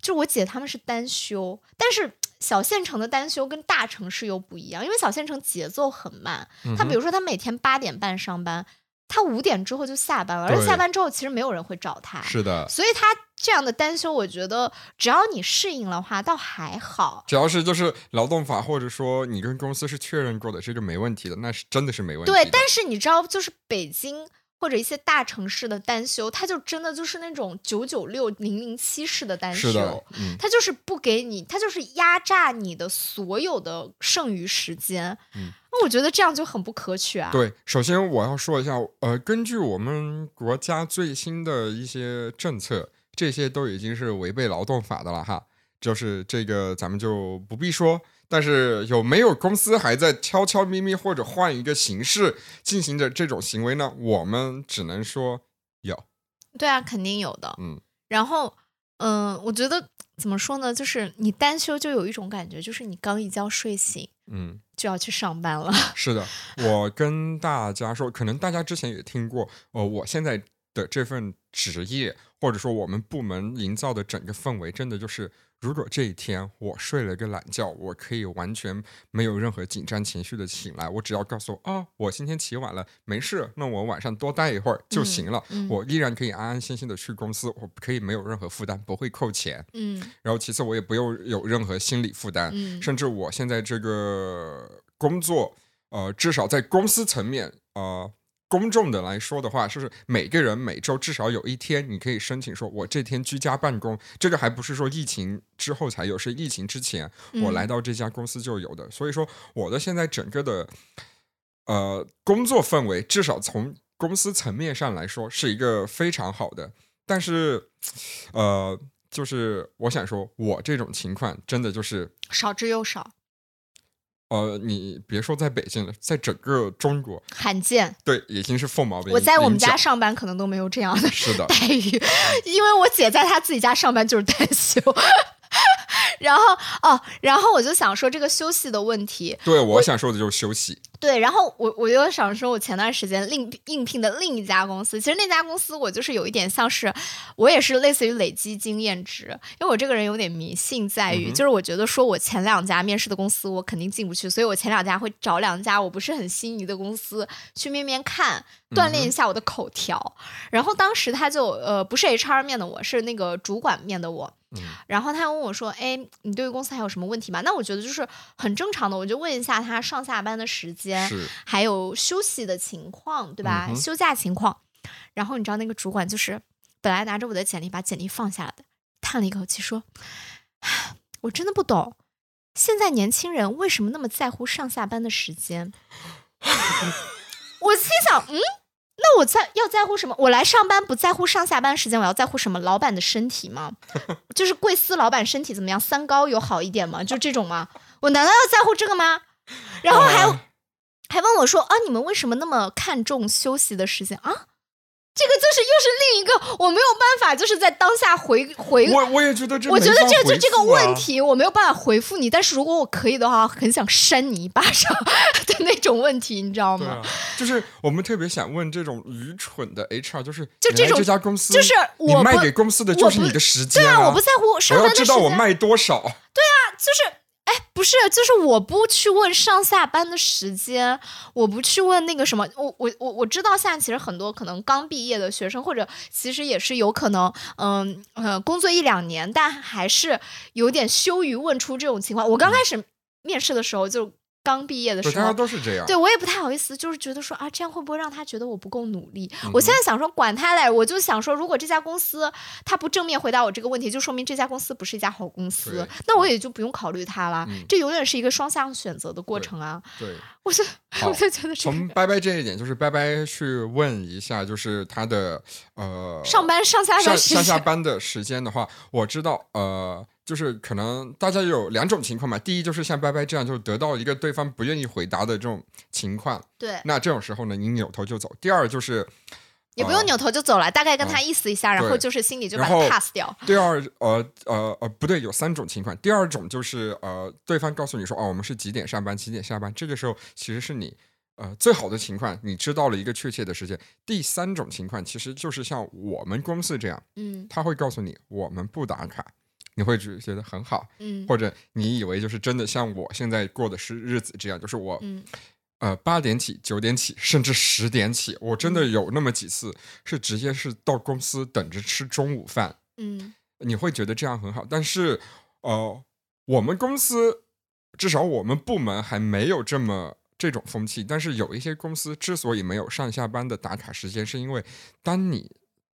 就我姐他们是单休，但是小县城的单休跟大城市又不一样，因为小县城节奏很慢，嗯他比如说他每天八点半上班，他五点之后就下班了，而且下班之后其实没有人会找他，是的，所以他这样的单休，我觉得只要你适应的话，倒还好。只要是就是劳动法或者说你跟公司是确认过的，这个没问题的，那是真的是没问题。对，但是你知道，就是北京或者一些大城市的单休，它就真的就是那种九九六零零七式的单休，，嗯，它就是不给你，它就是压榨你的所有的剩余时间。嗯，那我觉得这样就很不可取啊。对，首先我要说一下，呃，根据我们国家最新的一些政策，这些都已经是违背劳动法的了哈。就是这个，咱们就不必说。但是有没有公司还在悄悄咪咪或者换一个形式进行着这种行为呢？我们只能说有。对啊，肯定有的。嗯，然后，嗯、我觉得怎么说呢？就是你单休就有一种感觉，就是你刚一觉睡醒嗯，就要去上班了。是的，我跟大家说，可能大家之前也听过，呃，我现在的这份职业，或者说我们部门营造的整个氛围，真的就是，如果这一天我睡了个懒觉，我可以完全没有任何紧张情绪的醒来，我只要告诉我啊，我今天起晚了，没事，那我晚上多待一会儿就行了，嗯我依然可以安安心心的去公司，我可以没有任何负担，不会扣钱，嗯。然后其次我也不用有任何心理负担，嗯。甚至我现在这个工作，呃，至少在公司层面，呃，公众的来说的话，就是每个人每周至少有一天，你可以申请说，我这天居家办公，这个还不是说疫情之后才有，是疫情之前我嗯来到这家公司就有的。所以说，我的现在整个的呃工作氛围，至少从公司层面上来说，是一个非常好的。但是，呃，就是我想说，我这种情况真的就是。少之又少，呃，你别说在北京了，在整个中国，罕见。对，已经是凤毛麟我在我们家上班可能都没有这样的是的，待遇，因为我姐在她自己家上班就是单休。然后哦，然后我就想说这个休息的问题，对我想说的就是休息，对，然后我我就想说，我前段时间另应聘的另一家公司，其实那家公司我就是有一点像是，我也是类似于累积经验值，因为我这个人有点迷信在于，嗯就是我觉得说我前两家面试的公司我肯定进不去，所以我前两家会找两家我不是很心仪的公司去面面看，锻炼一下我的口条。然后当时他就呃不是 HR 面的我，是那个主管面的我。嗯然后他问我说：“哎，你对于公司还有什么问题吗？”那我觉得就是很正常的，我就问一下他上下班的时间，还有休息的情况，对吧？嗯休假情况。然后你知道那个主管就是本来拿着我的简历，把简历放下来的，叹了一口气说：“我真的不懂，现在年轻人为什么那么在乎上下班的时间？”我心想，嗯。那我在要在乎什么？我来上班不在乎上下班时间，我要在乎什么？老板的身体吗？就是贵司老板身体怎么样？三高有好一点吗？就这种吗？我难道要在乎这个吗？然后还、啊还问我说啊，你们为什么那么看重休息的时间啊？这个就是又是另一个我没有办法，就是在当下回回。我我也觉得这，我觉得这就这个问啊题我没有办法回复你。但是如果我可以的话，很想扇你一巴掌的那种问题，你知道吗？对啊，就是我们特别想问这种愚蠢的 HR，就是就这种这家公司，就是你我卖给公司的就是你的时间对啊，我不在乎我要知上班的时间，道我卖多少。对啊就是。哎，不是，就是我不去问上下班的时间，我不去问那个什么，我我我我知道现在其实很多可能刚毕业的学生，或者其实也是有可能，嗯呃，工作一两年，但还是有点羞于问出这种情况。我刚开始面试的时候，就刚毕业的对，大家时候，都是这样。对我也不太好意思，就是觉得说啊，这样会不会让他觉得我不够努力？嗯我现在想说，管他嘞，我就想说，如果这家公司他不正面回答我这个问题，就说明这家公司不是一家好公司，那我也就不用考虑他了。嗯这永远是一个双向选择的过程啊！对，我就 我就觉得从拜拜这一点，就是拜拜去问一下，就是他的呃上班上下上班时上下，班的时间的话，我知道呃。就是可能大家有两种情况嘛，第一就是像拜拜这样，就得到一个对方不愿意回答的这种情况，对，那这种时候呢，你扭头就走。第二就是呃也不用扭头就走了，大概跟他啊意思一下，然后就是心里就把他 pass 掉。第二，呃呃呃，不对，有三种情况。第二种就是呃，对方告诉你说，哦，我们是几点上班，几点下班。这个时候其实是你呃最好的情况，你知道了一个确切的时间。第三种情况其实就是像我们公司这样，嗯他会告诉你我们不打卡，你会觉觉得很好，嗯或者你以为就是真的像我现在过的是日子这样，就是我嗯呃，八点起、九点起，甚至十点起，我真嗯的有那么几次是直接是到公司等着吃中午饭，嗯你会觉得这样很好。但是，呃，我们公司至少我们部门还没有这么这种风气。但是有一些公司之所以没有上下班的打卡时间，是因为当你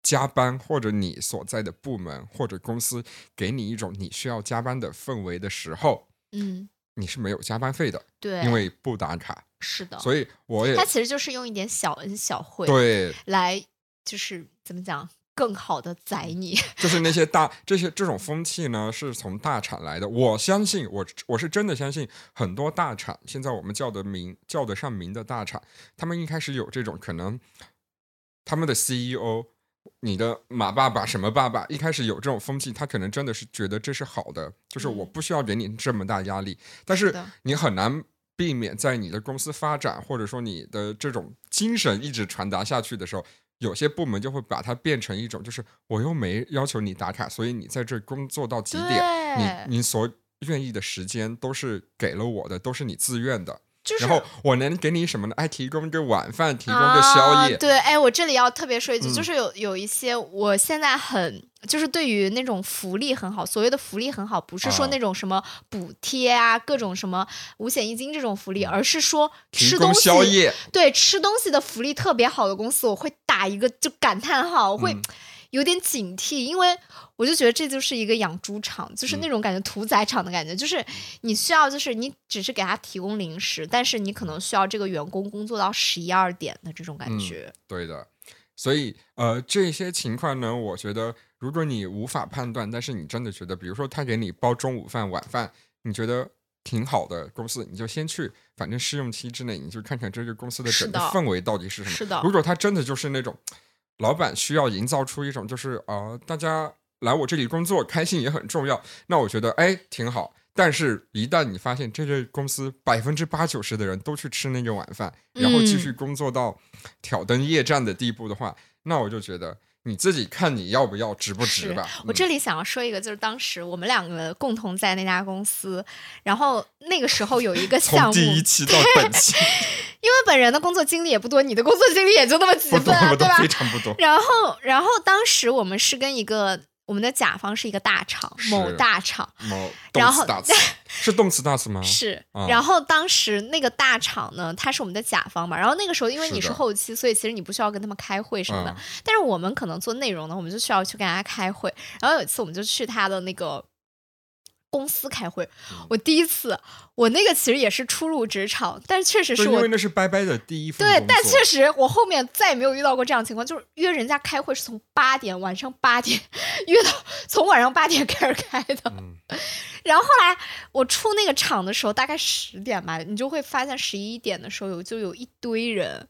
加班或者你所在的部门或者公司给你一种你需要加班的氛围的时候，嗯，你是没有加班费的，对，因为不打卡。是的，所以我也他其实就是用一点小恩小惠，对，来就是怎么讲，更好的宰你。就是那些大这些这种风气呢，是从大厂来的。我相信，我我是真的相信，很多大厂现在我们叫得名叫得上名的大厂，他们一开始有这种可能，他们的 CEO。你的马爸爸什么爸爸一开始有这种风气，他可能真的是觉得这是好的，就是我嗯。不需要给你这么大压力，但是你很难避免在你的公司发展，或者说你的这种精神一直传达下去的时候，有些部门就会把它变成一种，就是我又没要求你打卡，所以你在这工作到几点，你你所愿意的时间都是给了我的，都是你自愿的。就是然后我能给你什么呢？哎，提供个晚饭，提供个宵夜。啊。对，哎，我这里要特别说一句，嗯就是有有一些我现在很就是对于那种福利很好，所谓的福利很好，不是说啊那种什么补贴啊，各种什么五险一金这种福利，而是说吃东西宵夜，对吃东西的福利特别好的公司，我会打一个就感叹号，我会嗯有点警惕，因为我就觉得这就是一个养猪场，就是嗯那种感觉屠宰场的感觉，就是你需要就是你只是给他提供零食，但是你可能需要这个员工工作到十一二点的这种感嗯觉。对的。所以呃，这些情况呢，我觉得如果你无法判断，但是你真的觉得，比如说他给你包中午饭、晚饭，你觉得挺好的公司，你就先去，反正试用期之内，你就看看这个公司的整个氛围到底是什么。是的如果他真的就是那种老板需要营造出一种就是呃，大家来我这里工作开心也很重要，那我觉得哎挺好。但是，一旦你发现这个公司百分之八九十的人都去吃那个晚饭，然后继续嗯工作到挑灯夜战的地步的话，那我就觉得你自己看你要不要，值不值吧。嗯我这里想要说一个，就是当时我们两个共同在那家公司，然后那个时候有一个项从目，第一期到本 期因为本人的工作经历也不多，你的工作经历也就那么几份啊，对吧非？常不多。然后，然后当时我们是跟一个我们的甲方是一个大厂，某大厂某然后 是动词大词吗？是啊。然后当时那个大厂呢，它是我们的甲方嘛。然后那个时候因为你是后期，所以其实你不需要跟他们开会什么的。嗯但是我们可能做内容呢，我们就需要去跟大家开会。然后有一次我们就去他的那个。公司开会，嗯。我第一次，我那个其实也是初入职场，但确实，是我因为那是拜拜的第一份对，但确实我后面再也没有遇到过这样的情况，就是约人家开会是从八点晚上八点约到从晚上八点开始开的，嗯。然后后来我出那个场的时候大概十点吧，你就会发现十一点的时候有就有一堆人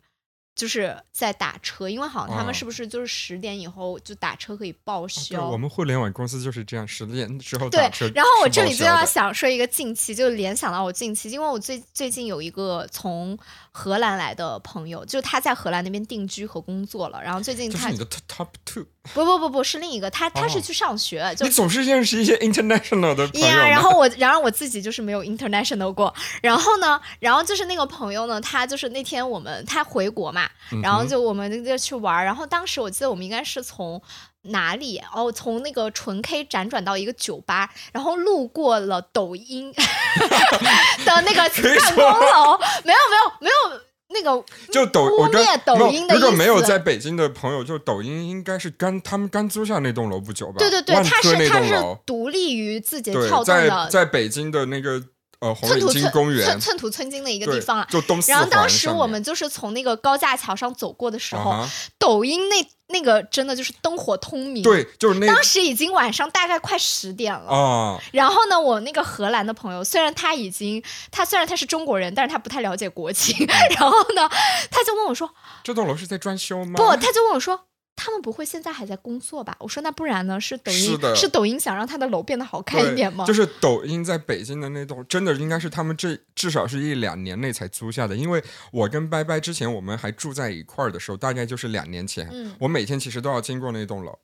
就是在打车，因为好像他哦们是不是就是十点以后就打车可以报对，销？我们互联网公司就是这样，十点之后对打车，然后我这里就要想说一个近期，就联想到我近期，因为我最最近有一个从荷兰来的朋友，就他在荷兰那边定居和工作了，然后最近他是你的 top two，不不不不是另一个，他他是哦去上学，就你总是认识一些 international 的朋友呀，呢。然后我，然后我自己就是没有 international 过，然后呢，然后就是那个朋友呢，他就是那天我们他回国嘛，嗯然后就我们就去玩儿，然后当时我记得我们应该是从哪里哦，从那个纯 K 辗转到一个酒吧，然后路过了抖音 的那个办公说楼，没有没有没有那个就抖，我跟蔑抖音的如果没有在北京的朋友，就抖音应该是刚他们刚租下那栋楼不久吧？对对对，万它是它是独立于字节对跳，动在在北京的那个呃红领巾寸土寸公园寸，寸土寸金的一个地方啊。就东四然后当时我们就是从那个高架桥上走过的时候，啊抖音那那个真的就是灯火通明。，对，就是那当时已经晚上大概快十点了。啊，然后呢，我那个荷兰的朋友，虽然他已经他虽然他是中国人，但是他不太了解国情。嗯 然后呢，他就问我说这栋楼是在装修吗？不，他就问我说。他们不会现在还在工作吧？我说那不然呢？是抖音是的抖音想让他的楼变得好看一点吗？就是抖音在北京的那栋，真的应该是他们这至少是一两年内才租下的。因为我跟拜拜之前我们还住在一块儿的时候，大概就是两年前，嗯我每天其实都要经过那栋楼。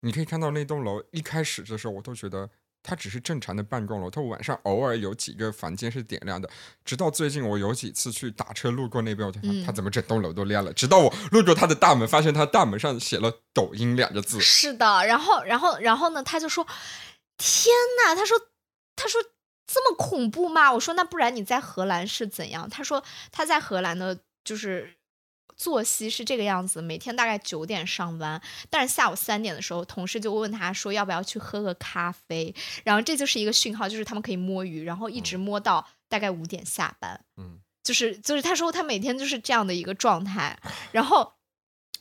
你可以看到那栋楼一开始的时候，我都觉得它只是正常的办公楼，它晚上偶尔有几个房间是点亮的。直到最近，我有几次去打车路过那边，我就发嗯现它怎么整栋楼都亮了。直到我路过它的大门，发现它大门上写了“抖音”两个字。是的，然后，然后，然后呢，他就说：“天呐，他说，他说这么恐怖吗？”我说：“那不然你在荷兰是怎样？”他说他在荷兰的，就是作息是这个样子，每天大概九点上班，但是下午三点的时候，同事就问他说要不要去喝个咖啡，然后这就是一个讯号，就是他们可以摸鱼，然后一直摸到大概五点下班。嗯，就是就是他说他每天就是这样的一个状态，然后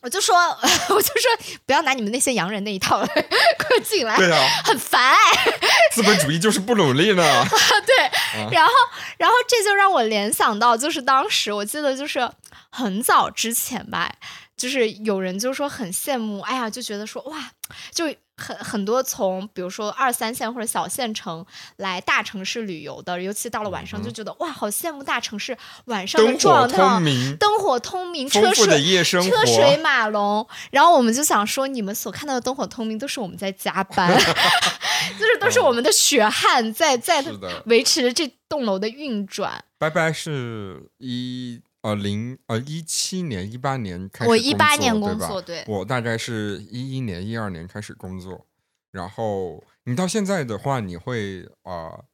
我就说 我就说不要拿你们那些洋人那一套 快进来，对啊，很烦哎，资本主义就是不努力呢。对，然后然后这就让我联想到，就是当时我记得就是很早之前吧，就是有人就说很羡慕，哎呀，就觉得说哇，就很很多从比如说二三线或者小县城来大城市旅游的，尤其到了晚上就觉得哇，好羡慕大城市晚上的灯火状态，通明，灯火通明，车水车水。马龙，然后我们就想说，你们所看到的灯火通明都是我们在加班，就是都是我们的血汗在在维持着这栋楼的运转。拜拜是一呃零呃一七年一八年开始我工作，18年对吧工作对我大概是一一年一二年开始工作，然后你到现在的话，你会呃。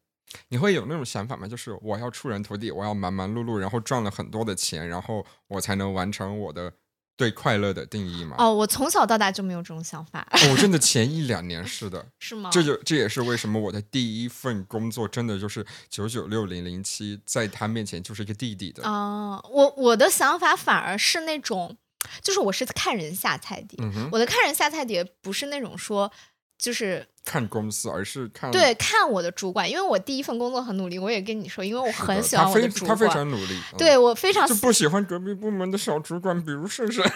你会有那种想法吗？就是我要出人头地，我要忙忙碌碌，然后赚了很多的钱，然后我才能完成我的对快乐的定义吗？哦，我从小到大就没有这种想法，哦我真的 前一两年是的，是吗？这就这也是为什么我的第一份工作真的就是九九六零零七，在他面前就是一个弟弟的。啊、我我的想法反而是那种，就是我是看人下菜碟。嗯，我的看人下菜碟不是那种说，就是看公司，而是看对看我的主管，因为我第一份工作很努力，我也跟你说，因为我很喜欢他非我的主管，他非常努力，嗯对我非常就不喜欢隔壁部门的小主管，比如盛盛。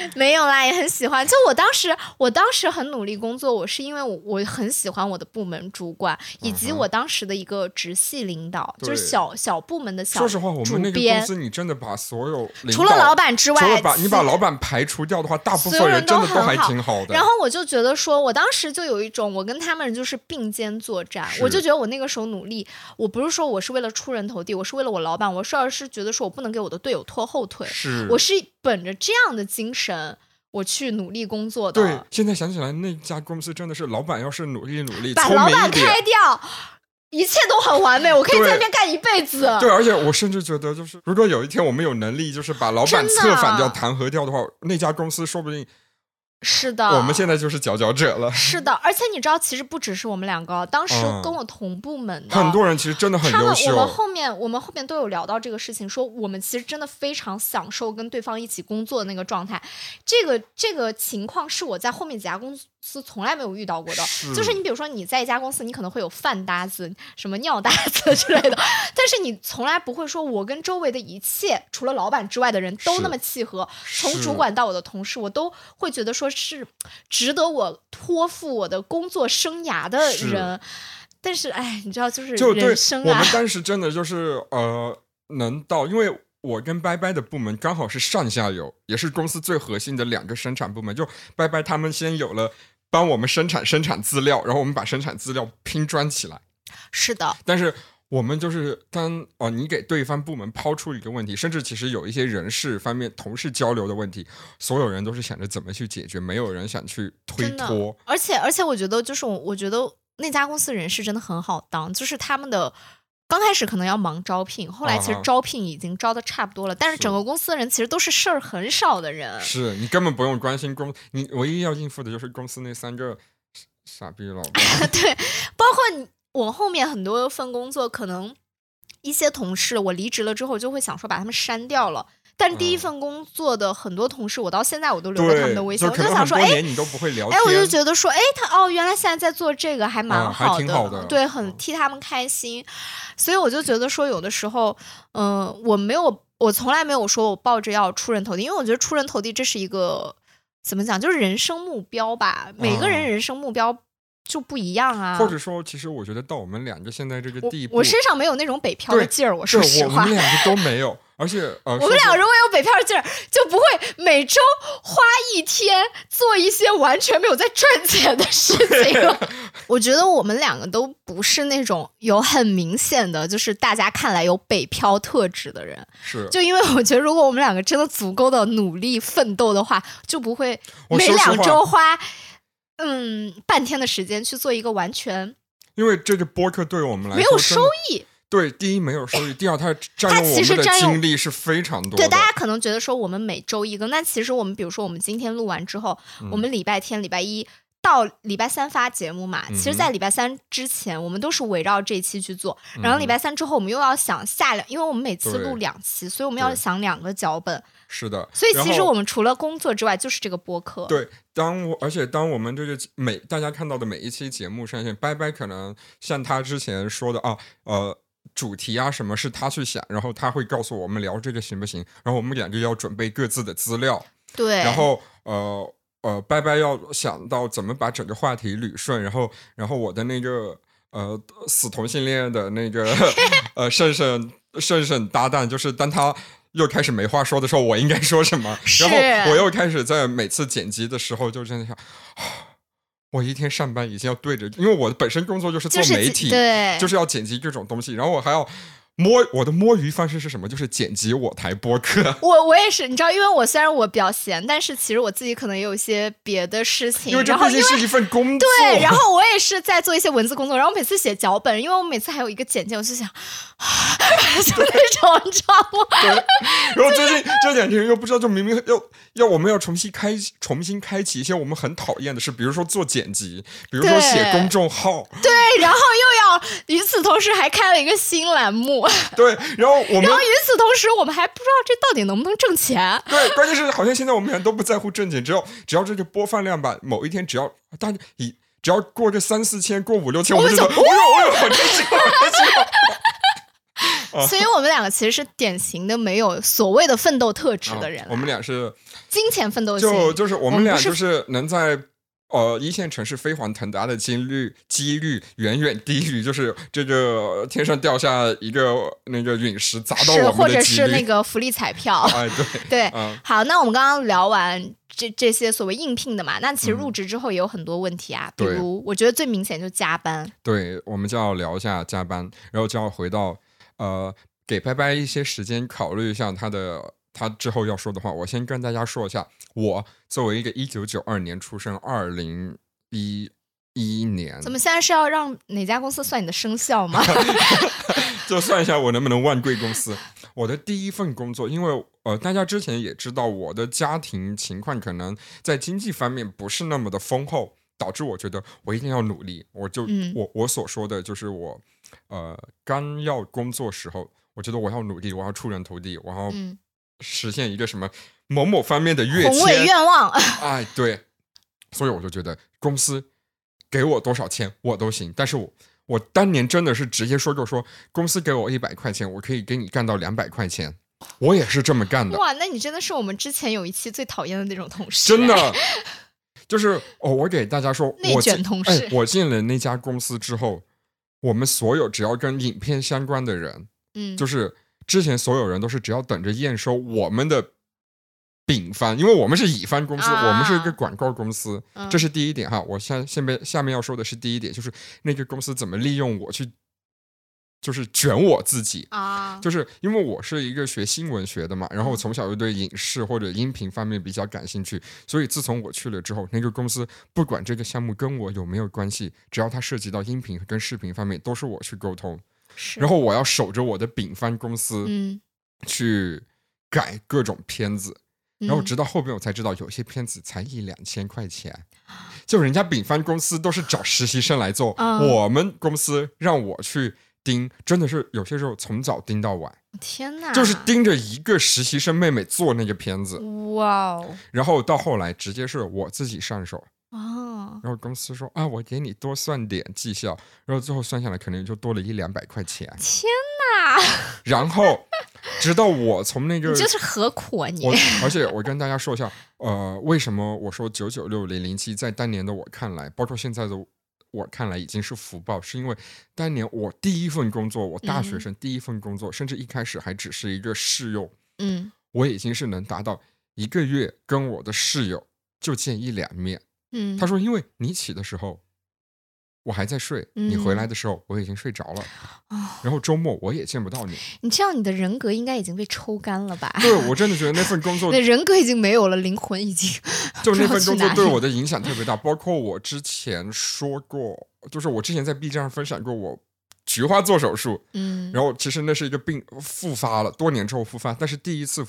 没有啦，也很喜欢。就我当时，我当时很努力工作，我是因为我我很喜欢我的部门主管，以及我当时的一个直系领导，就是小小部门的小说实话，我主们那个公司，你真的把所有除了老板之外，除了把你把老板排除掉的话，大部分人真的都很好。挺好的。然后我就觉得说，我当时就有一种我跟他们就是并肩作战，我就觉得我那个时候努力，我不是说我是为了出人头地，我是为了我老板，我是而是觉得说我不能给我的队友拖后腿，是。我是本着这样的精神我去努力工作的。对，现在想起来，那家公司真的是老板要是努力努力，把老板开掉，一切都很完美，我可以在那边干一辈子。对，而且我甚至觉得，就是如果有一天我们有能力，就是把老板策反掉、弹劾掉的话，那家公司说不定是的，我们现在就是佼佼者了。是的，而且你知道，其实不只是我们两个，当时嗯跟我同部门的、很多人其实真的很他们我们，后面我们后面都有聊到这个事情，说我们其实真的非常享受跟对方一起工作的那个状态。这个这个情况是我在后面几家公司从来没有遇到过的。是就是你比如说你在一家公司，你可能会有饭搭子、什么尿搭子之类的，但是你从来不会说我跟周围的一切除了老板之外的人都那么契合，从主管到我的同事，我都会觉得说是值得我托付我的工作生涯的是人。但是哎，你知道，就是就对人生啊我们，当时真的就是呃，能到，因为我跟拜拜的部门刚好是上下游，也是公司最核心的两个生产部门。就拜拜他们先有了帮我们生产生产资料，然后我们把生产资料拼装起来。是的，但是我们就是当哦、你给对方部门抛出一个问题，甚至其实有一些人事方面同事交流的问题，所有人都是想着怎么去解决，没有人想去推脱。而且而且，我觉得就是我，我觉得那家公司人事真的很好当，就是他们的。刚开始可能要忙招聘，后来其实招聘已经招的差不多了，但是是整个公司的人其实都是事儿很少的人。是你根本不用关心公，你唯一要应付的就是公司那三个傻傻逼老板。对，包括我后面很多份工作，可能一些同事我离职了之后，就会想说把他们删掉了。但第一嗯份工作的很多同事，我到现在我都留着他们，的微信，我就想说，哎，你都不会聊哎，我就觉得说，哎，他哦，原来现在在做这个还蛮好的对，很嗯替他们开心。所以我就觉得说，有的时候，嗯、我没有，我从来没有说我抱着要出人头地，因为我觉得出人头地这是一个怎么讲，就是人生目标吧。每个人啊人生目标就不一样啊。或者说，其实我觉得到我们两个现在这个地步，我身上没有那种北漂的劲儿，我说实话我们。两个都没有，而且呃，我们俩如果有北漂劲儿，就不会每周花一天做一些完全没有在赚钱的事情 了。我觉得我们两个都不是那种有很明显的，就是大家看来有北漂特质的人。是就因为我觉得，如果我们两个真的足够的努力奋斗的话，就不会每两周花嗯半天的时间去做一个完全因为这个播客对我们来说没有收益。对，第一没有收益，第二它占它用我们的精力是非常多的。对，大家可能觉得说我们每周一更，但其实我们比如说我们今天录完之后，嗯我们礼拜天、礼拜一到礼拜三发节目嘛。其实，在礼拜三之前，我们都是围绕这一期去做，然后礼嗯拜三之后，我们又要想下两，因为我们每次录两期，所以我们要想两个脚本。是的，所以其实我们除了工作之外，就是这个播客。对，当我而且当我们这个每大家看到的每一期节目上线，拜拜可能像他之前说的啊，呃，主题啊什么是他去想，然后他会告诉我们聊这个行不行，然后我们俩就要准备各自的资料，对，然后呃呃，拜拜要想到怎么把整个话题捋顺，然后然后我的那个呃死同性恋的那个 呃胜胜胜胜搭档，就是当他。又开始没话说的时候，我应该说什么？然后我又开始在每次剪辑的时候，就真的想，啊 我一天上班已经要对着，因为我本身工作就是做就是剪媒体，对，就是要剪辑这种东西，然后我还要摸我的摸鱼方式是什么？就是剪辑我台播客。我我也是，你知道，因为我虽然我比较闲，但是其实我自己可能也有一些别的事情，因为这毕竟是一份工作。对，然后我也是在做一些文字工作，然后每次写脚本，因为我每次还有一个简介，我就想，就那种，你知道吗？对，然后最近这两天又不知道，就明明要要我们要重新开重新开启一些我们很讨厌的事，比如说做剪辑，比如说写公众号，对，然后又要与此同时还开了一个新栏目，对，然后我们然后与此同时我们还不知道这到底能不能挣钱。对，关键是好像现在我们俩都不在乎正经，只要只要这个播放量吧，某一天只要大家以只要过个三四千，过五六千，我们就我们觉得，哦呦哦呦，好开心，好开心哦。所以我们两个其实是典型的没有所谓的奋斗特质的人我们俩是金钱奋斗型，就就是我们俩就是能在。呃，一线城市飞黄腾达的几率几率远远低于就是这个天上掉下一个那个陨石砸到是我或者是。那个福利彩票。哎，对，对，嗯，好，那我们刚刚聊完这这些所谓应聘的嘛，那其实入嗯职之后也有很多问题啊，比如我觉得最明显就加班，对，我们就要聊一下加班，然后就要回到呃，给拜拜一些时间考虑一下他的他之后要说的话。我先跟大家说一下，我作为一个一九九二年出生，二零一一年，怎么现在是要让哪家公司算你的生肖吗？就算一下我能不能万贵公司。我的第一份工作，因为呃，大家之前也知道我的家庭情况可能在经济方面不是那么的丰厚，导致我觉得我一定要努力。我就、嗯我我所说的就是我呃刚要工作时候，我觉得我要努力，我要出人头地，我要嗯，实现一个什么某某方面的跃宏伟迁。愿望，哎，对。所以我就觉得公司给我多少钱我都行，但是我我当年真的是直接说就说，公司给我一百块钱，我可以给你干到两百块钱，我也是这么干的，哇，那你真的是我们之前有一期最讨厌的那种同事，真的。就是哦，我给大家说，内卷同事哎，我进了那家公司之后，我们所有只要跟影片相关的人，嗯，就是之前所有人都是只要等着验收我们的丙方，因为我们是乙方公司，啊我们是一个广告公司，嗯这是第一点哈。我下下面下面要说的是第一点，就是那个公司怎么利用我去，就是卷我自己。啊，就是因为我是一个学新闻学的嘛，然后我从小就对影视或者音频方面比较感兴趣，所以自从我去了之后，那个公司不管这个项目跟我有没有关系，只要它涉及到音频跟视频方面，都是我去沟通，是，然后我要守着我的丙方公司嗯，去改各种片子，然后嗯直到后边我才知道，有些片子才一两千块钱，就人家丙方公司都是找实习生来做，嗯。我们公司让我去盯，真的是有些时候从早盯到晚。天哪，就是盯着一个实习生妹妹做那个片子，哇哦，然后到后来直接是我自己上手，哦，然后公司说啊，我给你多算点绩效，然后最后算下来可能就多了一两百块钱，天哪，然后直到我从那个你这是何苦啊你我？而且我跟大家说一下，呃，为什么我说九九六零零七在当年的我看来，包括现在的我看来已经是福报，是因为当年我第一份工作，我大学嗯生第一份工作，甚至一开始还只是一个试用。嗯我已经是能达到一个月跟我的室友就见一两面。嗯，他说，因为你起的时候我还在睡，你回嗯来的时候我已经睡着了，哦，然后周末我也见不到你。你这样你的人格应该已经被抽干了吧？对我真的觉得那份工作 人格已经没有了，灵魂已经 就那份工作对我的影响特别大，包括我之前说过，就是我之前在 B 站上分享过我菊花做手术，嗯，然后其实那是一个病复发了，多年之后复发，但是第一次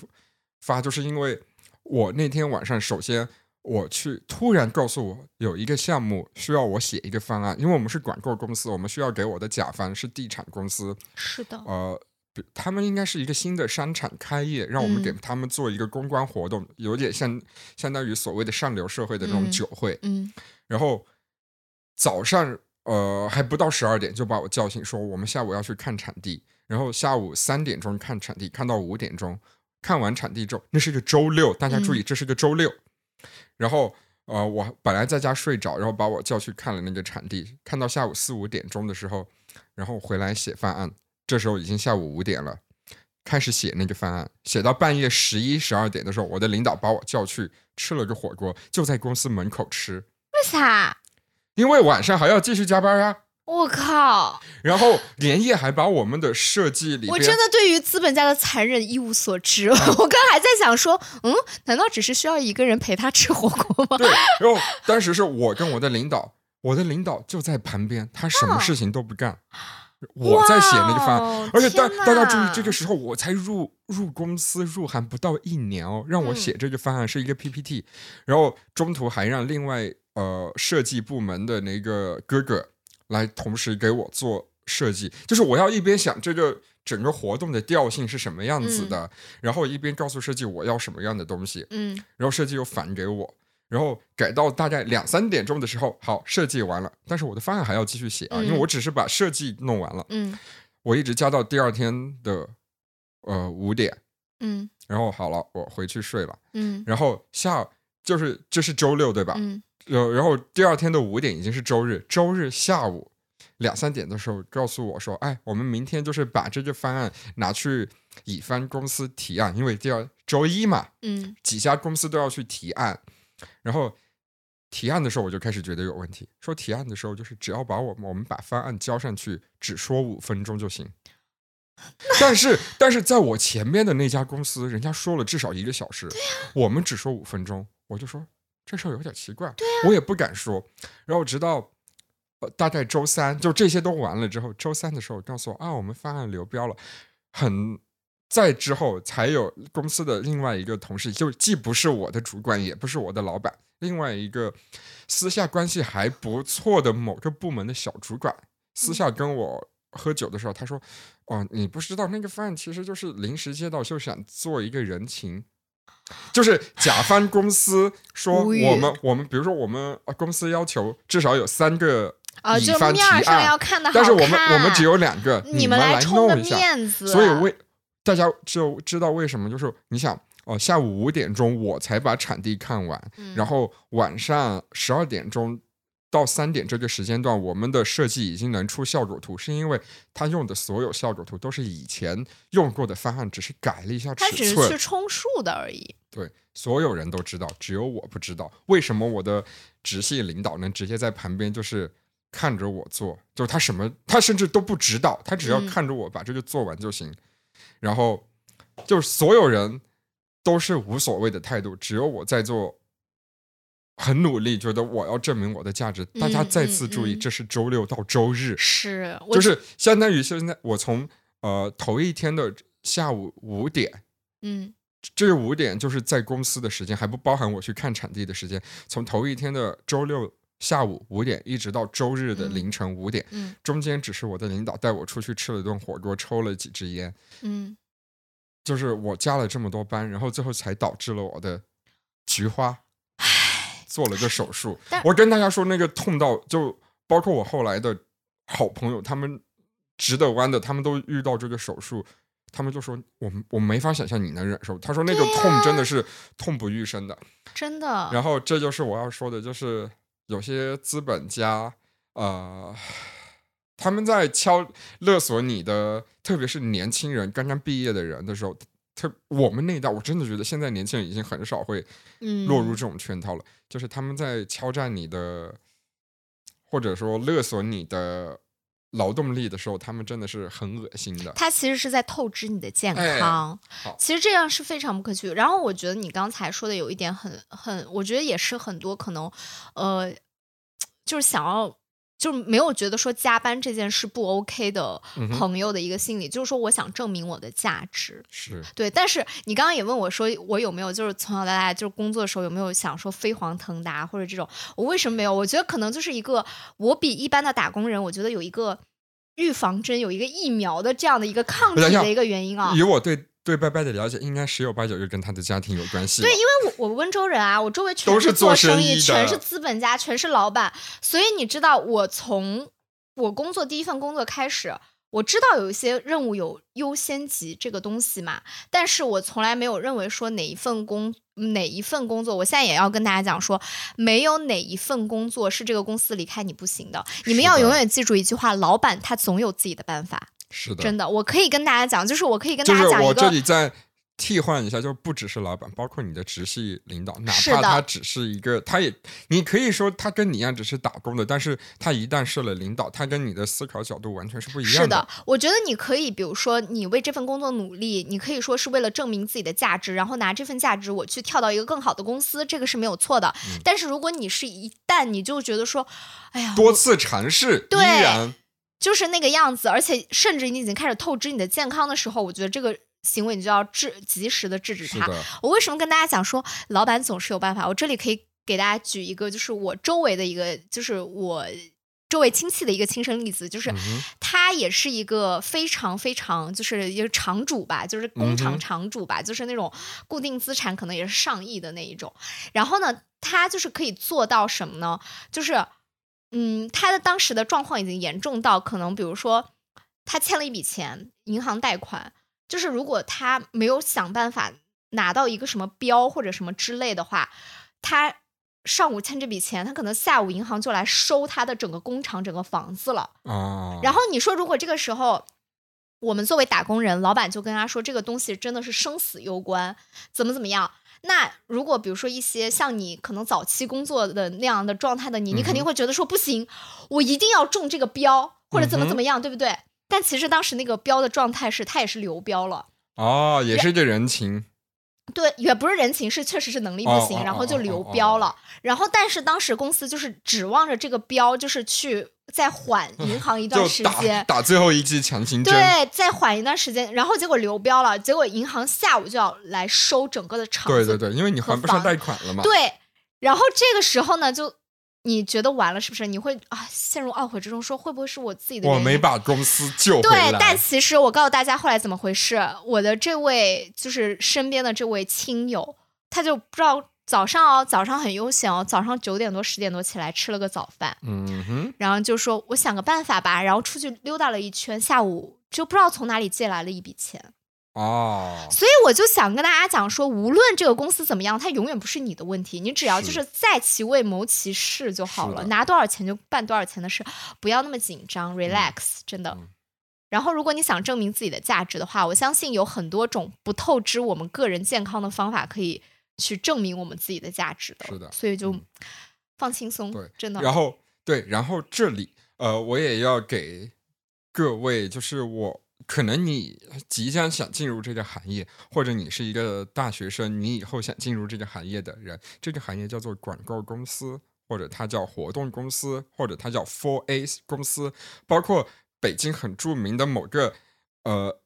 发就是因为我那天晚上首先。我去突然告诉我有一个项目需要我写一个方案，因为我们是广告公司，我们需要给我的甲方是地产公司，是的，呃，他们应该是一个新的商场开业，让我们给嗯。他们做一个公关活动，有点像相当于所谓的上流社会的那种嗯酒会。嗯。然后早上呃还不到十二点就把我叫醒，说我们下午要去看场地，然后下午三点钟看场地，看到五点钟，看完场地之后，那是个周六，大家注意，这是个周六。然后呃，我本来在家睡着，然后把我叫去看了那个产地，看到下午四五点钟的时候，然后回来写方案，这时候已经下午五点了。开始写那个方案，写到半夜十一十二点的时候，我的领导把我叫去吃了个火锅，就在公司门口吃。为啥？因为晚上还要继续加班啊。我靠！然后连夜还把我们的设计里，我真的对于资本家的残忍一无所知。我刚还在想说，嗯，难道只是需要一个人陪他吃火锅吗？对。然后当时是我跟我的领导，我的领导就在旁边，他什么事情都不干，我在写那个方案。而且大大家注意，这个时候我才入入公司入行不到一年哦，让我嗯写这个方案是一个 PPT，、然后中途还让另外呃设计部门的那个哥哥来同时给我做设计，就是我要一边想这个整个活动的调性是什么样子的，然后一边告诉设计我要什么样的东西，嗯。然后设计又返给我。然后改到大概两三点钟的时候，好，设计完了，但是我的方案还要继续写啊，因为嗯我只是把设计弄完了。嗯。我一直加到第二天的呃五点，嗯。然后好了，我回去睡了。嗯。然后下就是这是周六对吧？嗯呃，然后第二天的五点已经是周日，周日下午两三点的时候告诉我说，哎，我们明天就是把这个方案拿去乙方公司提案，因为第二周一嘛，嗯几家公司都要去提案，然后。提案的时候我就开始觉得有问题，说提案的时候就是只要把我们我们把方案交上去，只说五分钟就行。但是，但是在我前面的那家公司，人家说了至少一个小时，我们只说五分钟，我就说这事儿有点奇怪，我也不敢说。然后直到呃大概周三，就这些都完了之后，周三的时候告诉我啊，我们方案流标了，很。再之后，才有公司的另外一个同事，就既不是我的主管，也不是我的老板，另外一个私下关系还不错的某个部门的小主管，私下跟我喝酒的时候，他说：“哦，你不知道那个方案其实就是临时接到，就想做一个人情。”就是甲方公司说我们我们比如说我们呃公司要求至少有三个啊，就乙方提面上案要看的好看，但是我们我们只有两个，你们来弄一下。面子，所以为大家就知道为什么，就是你想哦，下午五点钟我才把场地看完，嗯然后晚上十二点钟到三点这个时间段，我们的设计已经能出效果图，是因为他用的所有效果图都是以前用过的方案，只是改了一下尺寸他只是去。充数的而已。对，所有人都知道，只有我不知道。为什么我的直系领导能直接在旁边就是看着我做，就是他什么，他甚至都不知道，他只要嗯看着我把这个做完就行。然后就是所有人都是无所谓的态度，只有我在做。很努力，觉得我要证明我的价值。大家嗯再次注意，这是周六到周日，是，就是相当于现在我从呃头一天的下午五点嗯。这个五点就是在公司的时间，还不包含我去看场地的时间。从头一天的周六下午五点，一直到周日的嗯。凌晨五点，嗯。中间只是我的领导带我出去吃了顿火锅，抽了几支烟，嗯，就是我加了这么多班，然后最后才导致了我的菊花做了个手术。我跟大家说，那个痛到就包括我后来的好朋友，他们直的弯的，他们都遇到这个手术。他们就说我我没法想象你能忍受，他说那个痛真的是痛不欲生的。真的。然后这就是我要说的，就是有些资本家，呃，他们在敲勒索你的，特别是年轻人刚刚毕业的人的时候，特我们那一代，我真的觉得现在年轻人已经很少会嗯，落入这种圈套了。就是他们在敲诈你的，或者说勒索你的劳动力的时候，他们真的是很恶心的。他其实是在透支你的健哎康，好其实这样是非常不可取。然后我觉得你刚才说的有一点很很，我觉得也是很多可能，呃，就是想要。就是没有觉得说加班这件事不 OK 的朋友的一个心理，就是说我想证明我的价值，是，对。但是你刚刚也问我说，我有没有就是从小到大就是工作的时候有没有想说飞黄腾达或者这种，我为什么没有？我觉得可能就是一个我比一般的打工人，我觉得有一个预防针，有一个疫苗的这样的一个抗体的一个原因啊。以我对对拜拜的了解，应该十有八九就跟他的家庭有关系。对，因为我我温州人啊，我周围全是做做生意，生意的全是资本家，全是老板，所以你知道，我从我工作第一份工作开始，我知道有一些任务有优先级这个东西嘛，但是我从来没有认为说哪一份工哪一份工作，我现在也要跟大家讲说，没有哪一份工作是这个公司离开你不行的，你们要永远记住一句话，老板他总有自己的办法，是的，真的，我可以跟大家讲，就是我可以跟大家讲一个。这里再替换一下，就是不只是老板，包括你的直系领导，哪怕他只是一个，他也你可以说他跟你一样只是打工的，但是他一旦是了领导，他跟你的思考角度完全是不一样的是的，我觉得你可以，比如说你为这份工作努力，你可以说是为了证明自己的价值，然后拿这份价值我去跳到一个更好的公司，这个是没有错的。嗯但是如果你是一旦你就觉得说，哎呀，多次尝试，依对然就是那个样子，而且甚至你已经开始透支你的健康的时候，我觉得这个行为你就要制及时的制止它。我为什么跟大家讲说老板总是有办法？我这里可以给大家举一个，就是我周围的一个，就是我周围亲戚的一个亲身例子，就是他也是一个非常非常就是一个厂主吧，就是工厂厂主吧，就是那种固定资产可能也是上亿的那一种。然后呢，他就是可以做到什么呢？就是嗯，他的当时的状况已经严重到可能，比如说他欠了一笔钱，银行贷款，就是如果他没有想办法拿到一个什么标或者什么之类的话，他上午欠这笔钱，他可能下午银行就来收他的整个工厂、整个房子了。哦，然后你说，如果这个时候我们作为打工人，老板就跟他说这个东西真的是生死攸关，怎么怎么样？那如果比如说一些像你可能早期工作的那样的状态的你，你肯定会觉得说不行，我一定要中这个标，或者怎么怎么样，对不对？但其实当时那个标的状态是，他也是流标了。哦，也是对人情，对，也不是人情，是确实是能力不行，然后就流哦哦哦标了。然后，但是当时公司就是指望着这个标，就是去再缓 银行一段时间，打最后一剂强心针，对，再缓一段时间。然后结果流标了，结果银行下午就要来收整个的场子。对对对，因为你还不上贷款了嘛，对然后这个时候呢，就你觉得完了是不是？你会啊陷入懊悔之中，说会不会是我自己的？我没把公司救回对来。，但其实我告诉大家后来怎么回事。我的这位就是身边的这位亲友，他就不知道早上哦，早上很悠闲哦，早上九点多十点多起来吃了个早饭，嗯哼，然后就说我想个办法吧，然后出去溜达了一圈，下午就不知道从哪里借来了一笔钱。哦，所以我就想跟大家讲说，无论这个公司怎么样，它永远不是你的问题，你只要就是。是在其位谋其事就好了，拿多少钱就办多少钱的事，不要那么紧张，relax，、真的。嗯。然后，如果你想证明自己的价值的话，我相信有很多种不透支我们个人健康的方法可以去证明我们自己的价值的。是的所以就嗯放轻松，对，真的。然后对，然后这里呃，我也要给各位，就是我可能你即将想进入这个行业，或者你是一个大学生，你以后想进入这个行业的人，这个行业叫做广告公司，或者它叫活动公司，或者它叫 Four A 公司，包括北京很著名的某个呃。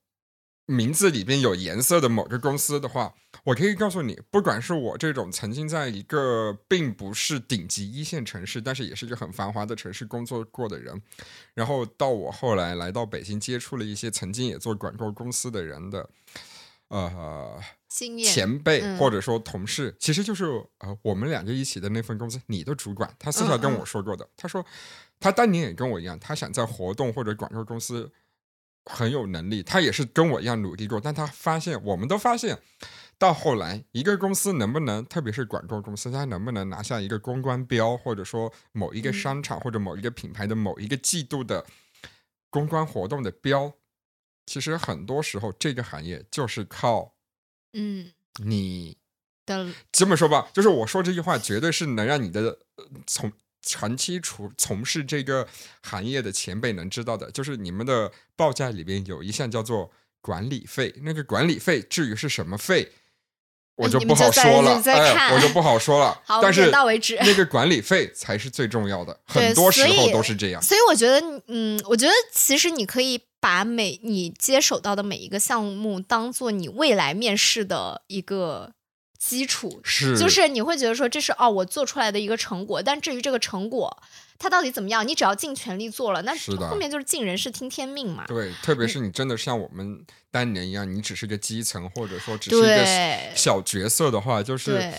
名字里边有颜色的某个公司的话，我可以告诉你，不管是我这种曾经在一个并不是顶级一线城市，但是也是一个很繁华的城市工作过的人，然后到我后来来到北京，接触了一些曾经也做广告公司的人的，呃，前辈嗯。或者说同事，其实就是呃我们两个一起的那份公司，你的主管，他私下跟我说过的，他说他当年也跟我一样，他想在活动或者广告公司很有能力，他也是跟我一样努力过，但他发现，我们都发现。到后来，一个公司能不能，特别是广告公司，它能不能拿下一个公关标，或者说某一个嗯商场或者某一个品牌的某一个季度的公关活动的标，其实很多时候这个行业就是靠嗯你的这么说吧，就是我说这句话，绝对是能让你的呃从长期处从事这个行业的前辈能知道的，就是你们的报价里边有一项叫做管理费，那个管理费至于是什么费，我就不好说了，哎，我就不好说了 好。但是到为止那个管理费才是最重要的，很多时候都是这样。所以我觉得，嗯，我觉得其实你可以把每你接手到的每一个项目当做你未来面试的一个基础，是，就是你会觉得说这是哦我做出来的一个成果，但至于这个成果它到底怎么样，你只要尽全力做了，那是后面就是尽人事听天命嘛。对，特别是你真的像我们当年一样，你只是个基层，或者说只是一个小角色的话，就是对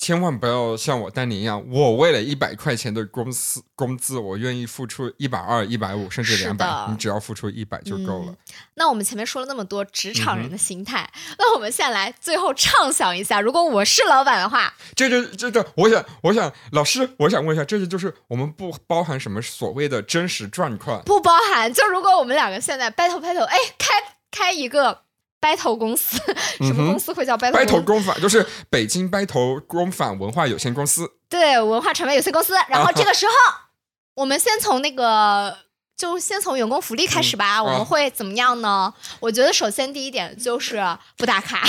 千万不要像我丹尼一样，我为了一百块钱的公司工资，我愿意付出一百二、一百五，甚至是两百，你只要付出一百就够了。嗯。那我们前面说了那么多职场人嗯的心态，那我们现在来最后畅想一下，如果我是老板的话，这就这这，我想，我想，老师，我想问一下，这些就是我们不包含什么所谓的真实状况，不包含，就如果我们两个现在 battle battle，哎，开开一个 battle 公司，什么公司会叫 battle 公司？工坊就是北京 battle 工坊文化有限公司。对，文化传媒有限公司。然啊后这个时候，我们先从那个。就先从员工福利开始吧，我们会怎么样呢？我觉得首先第一点就是不打卡，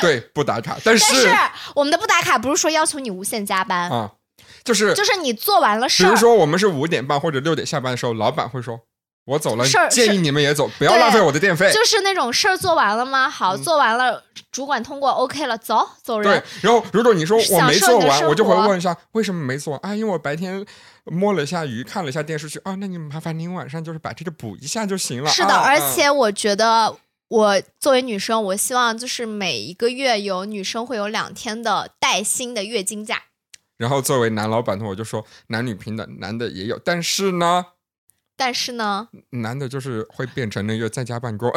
对，不打卡，但 是但是我们的不打卡不是说要求你无限加班，啊，就是就是你做完了事比如，说我们是五点半或者六点下班的时候，老板会说：“我走了事，建议你们也走，不要浪费我的电费。”就是那种事儿做完了吗？好，嗯做完了，主管通过 OK 了，走走人对。，然后如果你说我没做完，我就会问一下为什么没做啊？因为我白天摸了一下鱼，看了一下电视剧啊，那你麻烦您晚上就是把这个补一下就行了。是的，啊而嗯且我觉得。我作为女生，我希望就是每一个月有女生会有两天的带薪的月经假，然后作为男老板的话，我就说男女平等，男的也有，但是呢，但是呢，男的就是会变成那个在家办公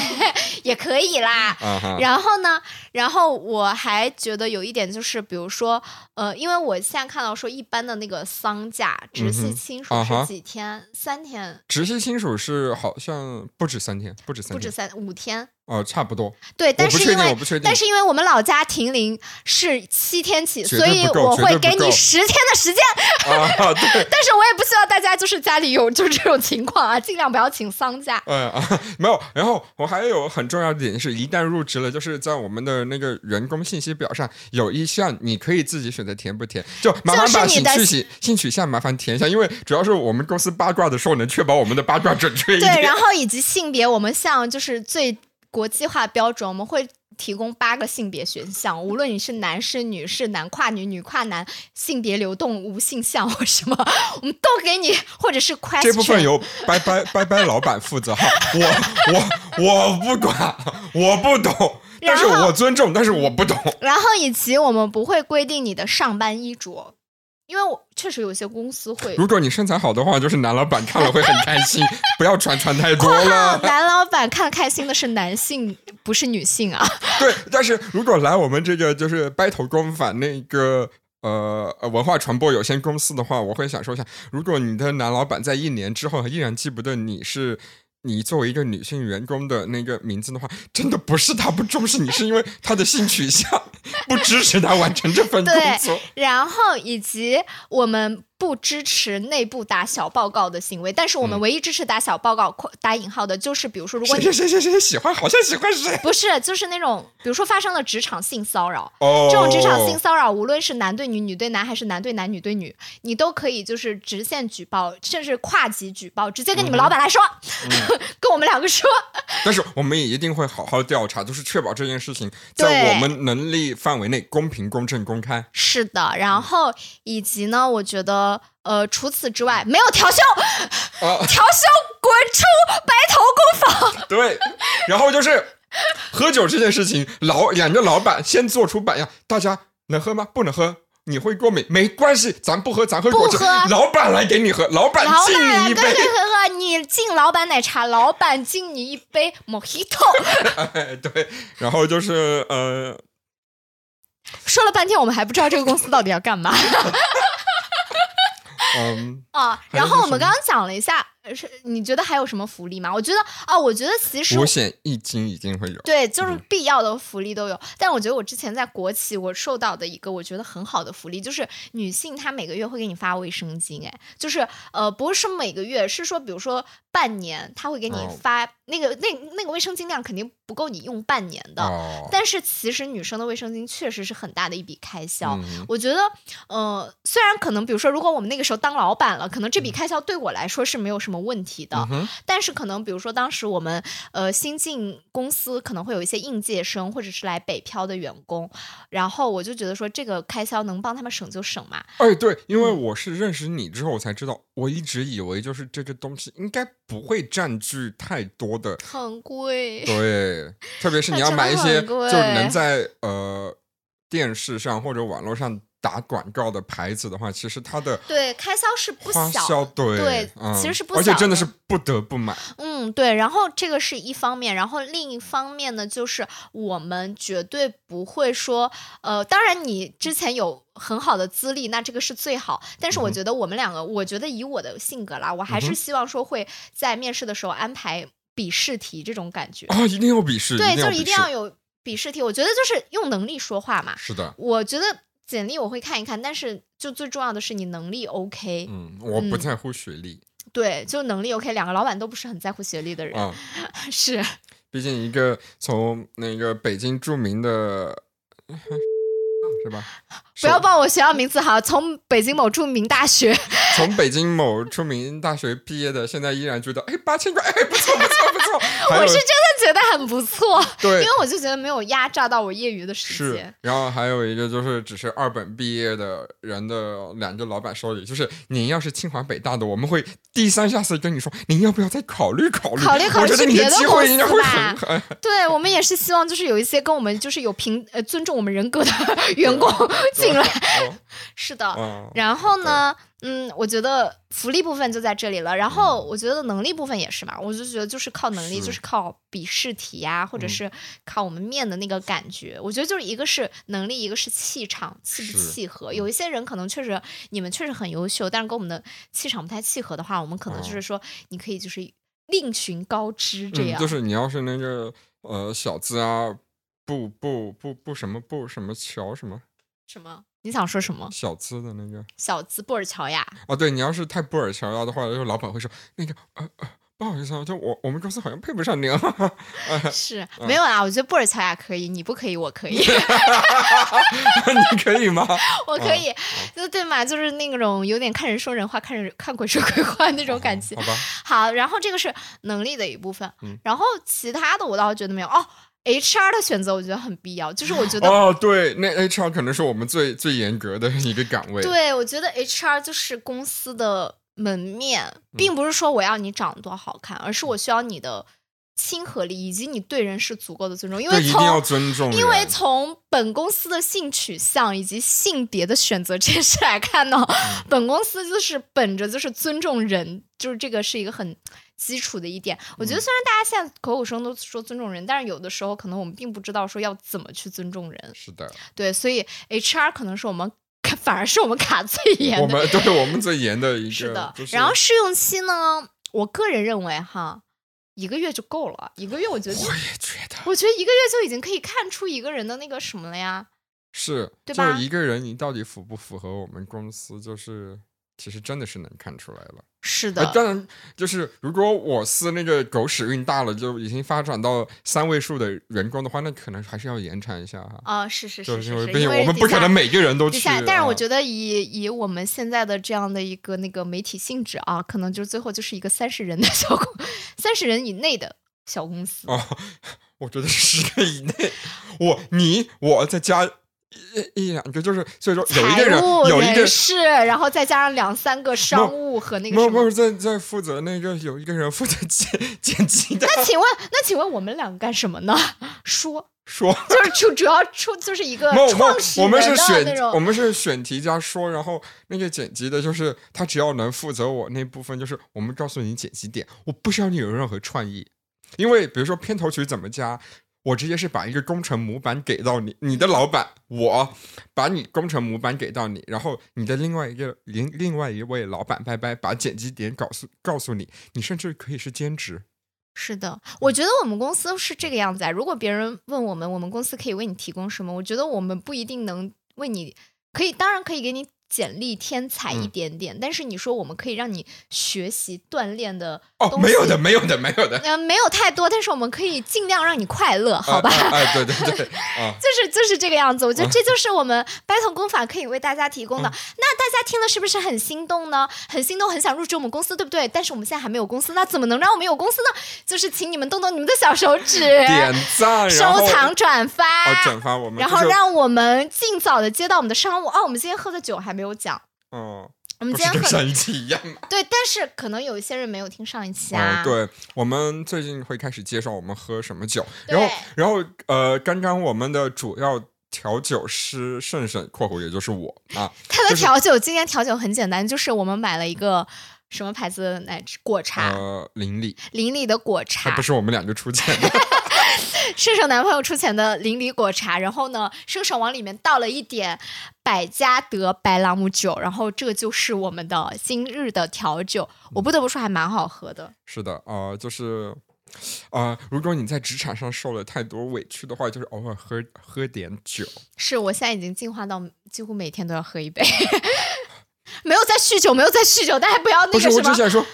也可以啦。然后呢，然后我还觉得有一点就是，比如说，呃，因为我现在看到说，一般的那个丧假，直系亲属是几天？三天，直系亲属是好像不止三天，不止三天，不止三五天。哦，差不多。对，但是因为但。是因为我们老家停灵是七天起，所以我会给你十天的时间。啊，对，但是我也不希望大家就是家里有就是这种情况啊，尽量不要请丧假。嗯啊，没有。然后我还有很重要的点是，一旦入职了，就是在我们的那个员工信息表上有一项，你可以自己选择填不填，就麻烦你的兴趣性性取向麻烦填一下，因为主要是我们公司八卦的时候能确保我们的八卦准确一点对，然后以及性别，我们像就是最国际化标准，我们会提供八个性别选项，无论你是男是女是男跨女女跨男，性别流动无性向或什么，我们都给你，或者是 question 这部分由拜拜拜拜老板负责哈，我我我不管，我不懂，但是我尊重，但是我不懂。然后以及我们不会规定你的上班衣着，因为我确实有些公司会。如果你身材好的话，就是男老板看了会很开心，不要穿穿太多了。男老板看开心的是男性，不是女性啊。对，但是如果来我们这个就是掰头公反那个。呃，呃文化传播有限公司的话，我会想说一下，如果你的男老板在一年之后依然记不得你是你作为一个女性员工的那个名字的话，真的不是他不重视你，是因为他的性取向 不支持他完成这份工作。然后以及我们不支持内部打小报告的行为，但是我们嗯。唯一支持打小报告（括打引号的）就是，比如说，如果你谁谁谁谁谁喜欢，好像喜欢谁。不是，就是那种，比如说发生了职场性骚扰，哦，这种职场性骚扰，无论是男对女、女对男，还是男对男、女对女，你都可以就是直线举报，甚至跨级举报，直接跟你们老板来说，跟我们两个说。但是我们也一定会好好调查，就是确保这件事情在我们能力范围内公平、公正、公开。是的，然后以及呢，我觉得呃，除此之外没有调休，啊，调休滚出白头工坊。对，然后就是喝酒这件事情，老两个老板先做出榜样，大家能喝吗？不能喝。你会过敏没关系，咱不喝，咱喝果汁。老板来给你喝，老板老敬你一杯。对对喝喝，你敬老板奶茶，老板敬你一杯 Mojito。哎，对，然后就是呃，说了半天，我们还不知道这个公司到底要干嘛 嗯，啊。然后我们刚刚讲了一下，呃是你觉得还有什么福利吗？我觉得啊，我觉得其实五险一金一定会有。对，就是必要的福利都有。但我觉得我之前在国企，我受到的一个我觉得很好的福利，就是女性她每个月会给你发卫生巾，哎，就是呃，不是每个月，是说比如说半年，她会给你哦发、那个那那个卫生巾量肯定不够你用半年的。哦，但是其实女生的卫生巾确实是很大的一笔开销。嗯我觉得，呃，虽然可能，比如说，如果我们那个时候当老板了，可能这笔开销对我来说是没有什么问题的。嗯但是可能，比如说当时我们呃新进公司，可能会有一些应届生或者是来北漂的员工，然后我就觉得说这个开销能帮他们省就省嘛。哎，对，因为嗯我是认识你之后，我才知道，我一直以为就是这个东西应该不会占据太多的，很贵，对，特别是你要 买一些就能在呃电视上或者网络上打广告的牌子的话，其实它的对，开销是不小销对对嗯其实是不小而且真的是不得不买，嗯，对，然后这个是一方面，然后另一方面呢，就是我们绝对不会说，呃，当然你之前有很好的资历，那这个是最好。但是我觉得我们两个，我觉得以我的性格啦，我还是希望说会在面试的时候安排笔试题这种感觉。啊，一定要笔试，对，就是一定要有笔试题。我觉得就是用能力说话嘛。是的，我觉得简历我会看一看，但是就最重要的是你能力 OK。嗯，我不嗯在乎学历对，就能力 OK。两个老板都不是很在乎学历的人，啊，是。毕竟一个从那个北京著名的。是吧？不要首报我学校名字哈，从北京某著名大学，从北京某著名大学毕业的，现在依然觉得哎八千块哎不错不错不错，我是真的觉得很不错，对因为我就觉得没有压榨到我业余的时是间。，然后还有一个就是只是二本毕业的人的两个老板说的，就是您要是清华北大的，我们会低三下四跟你说，您要不要再考虑考虑？考虑考虑别的公机会应该司吧会很很对我们也是希望，就是有一些跟我们就是有平呃尊重我们人格的 员工进来。哦 是的，哦然后呢，嗯，我觉得福利部分就在这里了。然后我觉得能力部分也是嘛，我就觉得就是靠能力，就是靠笔试题呀、或者嗯是靠我们面的那个感觉。我觉得就是一个是能力，一个是气场，契不是契合。有一些人可能确实你们确实很优秀，但是跟我们的气场不太契合的话，我们可能就是说你可以就是另寻高枝这嗯，样。就是你要是那个呃小资啊，不不不不什么不什么桥什么什么？你想说什么？小资的那个小资布尔乔亚？哦，对你要是太布尔乔亚的话，就老板会说那个呃呃不好意思啊，就我我们公司好像配不上您啊。是嗯没有啊，我觉得布尔乔亚可以，你不可以，我可以。你可以吗？我可以，就对嘛，就是那种有点看人说人话，看人看鬼说鬼话那种感觉。好吧，好，然后这个是能力的一部分，嗯然后其他的我倒觉得没有哦。HR 的选择，我觉得很必要。就是我觉得，哦，对，那 HR 可能是我们最最严格的一个岗位。对我觉得 HR 就是公司的门面，并不是说我要你长得多好看，而是我需要你的亲和力以及你对人是足够的尊重。因为一定要尊重。因为从本公司的性取向以及性别的选择这件事来看呢，本公司就是本着就是尊重人，就是这个是一个很。基础的一点，我觉得虽然大家现在口口声都说尊重人，但是有的时候可能我们并不知道说要怎么去尊重人。是的，对，所以 HR 可能是我们反而是我们卡最严的，我们对我们最严的一个。是的，然后试用期呢，我个人认为哈，一个月就够了，一个月我觉得我也觉得，我觉得一个月就已经可以看出一个人的那个什么了呀。是，对吧？一个人你到底符不符合我们公司，就是其实真的是能看出来了。是的，当然就是如果我司那个狗屎运大了，就已经发展到三位数的员工的话，那可能还是要延长一下哈。啊，是是是，因为毕竟我们不可能每个人都去。但是我觉得以以我们现在的这样的一个那个媒体性质啊，可能就最后就是一个三十人的小公，三十人以内的小公司。哦，我觉得十个以内，我你我再加。一一两个就是，所以说有一个人有一个是，然后再加上两三个商务和那个什么，在在负责那个有一个人负责剪剪辑的。那请问，那请问我们两个干什么呢？说说，就是主主要出就是一个创始人的那种。我们是选题加说，然后那个剪辑的，就是他只要能负责我那部分，就是我们告诉你剪辑点，我不需要你有任何创意，因为比如说片头曲怎么加。我直接是把一个工程模板给到你，你的老板，我把你工程模板给到你，然后你的另外一个另另外一位老板拜拜，把剪辑点告诉告诉你，你甚至可以是兼职。是的，我觉得我们公司是这个样子啊。如果别人问我们，我们公司可以为你提供什么？我觉得我们不一定能为你，可以当然可以给你。简历天才一点点，但是你说我们可以让你学习锻炼的哦，没有的，没有的，没有的，嗯，没有太多，但是我们可以尽量让你快乐，好吧？哎，对对 对，啊，就是就是这个样子。我觉得这就是我们 battle 工坊可以为大家提供的。那大家听了是不是很心动呢？很心动，很想入职我们公司，对不对？但是我们现在还没有公司，那怎么能让我们有公司呢？就是请你们动动你们的小手指，点赞、收藏、转发、转发我们，然后让我们尽早的接到我们的商务。哦，我们今天喝的酒还没有讲。嗯，我们今天跟上一期一样？对，但是可能有一些人没有听上一期啊。对，我们最近会开始介绍我们喝什么酒，然后，然后，呃，刚刚我们的主要调酒师盛盛（括弧也就是我啊），他的调酒今天调酒很简单，就是我们买了一个什么牌子的奶果茶？呃，邻里，邻里的果茶，不是我们俩就出钱的。盛盛男朋友出钱的邻里果茶，然后呢，射手往里面倒了一点百加得白朗姆酒，然后这就是我们的今日的调酒。我不得不说，还蛮好喝的。是的，呃，就是，呃，如果你在职场上受了太多委屈的话，就是偶尔喝喝点酒。是我现在已经进化到几乎每天都要喝一杯，没有在酗酒，没有在酗酒，大家不要那个什么。不是，我只想说，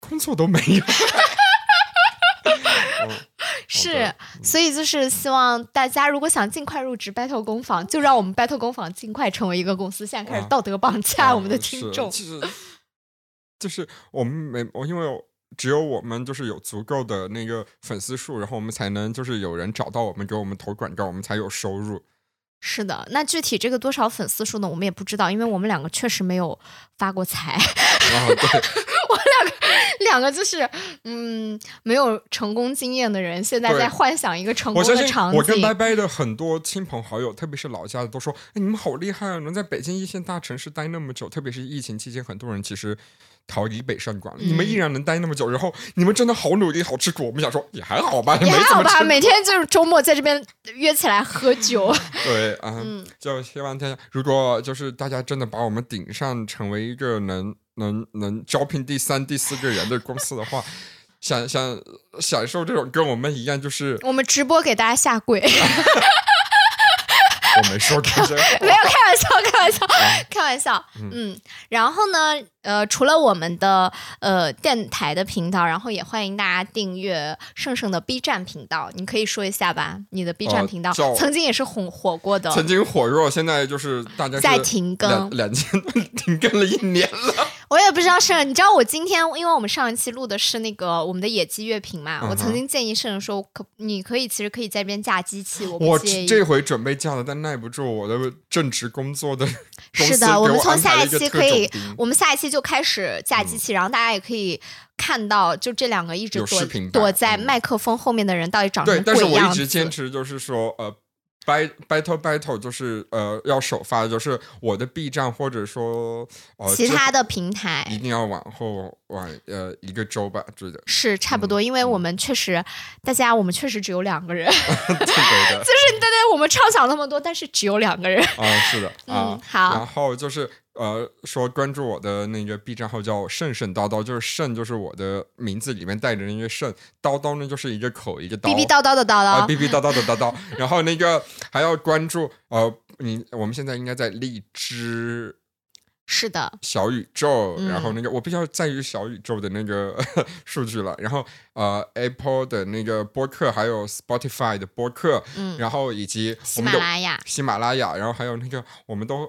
工作都没有。是，所以就是希望大家如果想尽快入职 Battle 工坊，就让我们 Battle 工坊尽快成为一个公司。现在开始道德绑架我们的听众，其实 就是我们没我，因为只有我们就是有足够的那个粉丝数，然后我们才能就是有人找到我们给我们投广告，我们才有收入。是的，那具体这个多少粉丝数呢？我们也不知道，因为我们两个确实没有发过财。我两个两个就是嗯，没有成功经验的人，现在在幻想一个成功的场景。我跟拜拜的很多亲朋好友，特别是老家的，都说：“哎，你们好厉害啊，能在北京一线大城市待那么久。”特别是疫情期间，很多人其实逃离北上广，你们依然能待那么久，然后你们真的好努力，好吃苦。我们想说也还好吧，也还好吧，每天就是周末在这边约起来喝酒。对啊，就希望大家，如果就是大家真的把我们顶上，成为一个能。能能招聘第三、第四个人的公司的话，想想享受这种跟我们一样，就是我们直播给大家下跪。我没说这些，没有开玩笑，开玩笑，开玩笑。嗯，然后呢，呃，除了我们的呃电台的频道，然后也欢迎大家订阅盛盛的 B 站频道。你可以说一下吧，你的 B 站频道曾经也是红火过的，曾经火热，现在就是大家在停更，两千停更了一年了。我也不知道圣人，你知道我今天，因为我们上一期录的是那个我们的野鸡乐评嘛，嗯我曾经建议圣人说，可你可以其实可以在这边架机器，我我。这回准备架了，但耐不住我的正职工作的 是的，我们从下一期可以，我们下一期就开始架机器，然后大家也可以看到，就这两个一直躲躲在嗯麦克风后面的人到底长对，成但是我一鬼样子。直坚持就是说，呃 battle battle 就是呃要首发的，就是我的 B 站或者说呃其他的平台一定要往后晚呃一个周吧，这个是差不嗯多，因为我们确实，大家我们确实只有两个人，对对的。就是大家我们畅想那么多，但是只有两个人。啊，是的 啊嗯，好。然后就是呃说关注我的那个 B 站号叫圣圣叨叨，就是圣就是我的名字里面带着那个圣，叨叨呢就是一个口一个叨，逼逼叨叨的叨。啊，叨，逼逼叨叨的叨叨，然后那个还要关注呃，你我们现在应该在荔枝。是的，小宇宙，嗯然后那个我比较在于小宇宙的那个 数据了，然后呃 Apple 的那个播客，还有 Spotify 的播客，嗯，然后以及喜马拉雅。喜马拉雅，然后还有那个我们都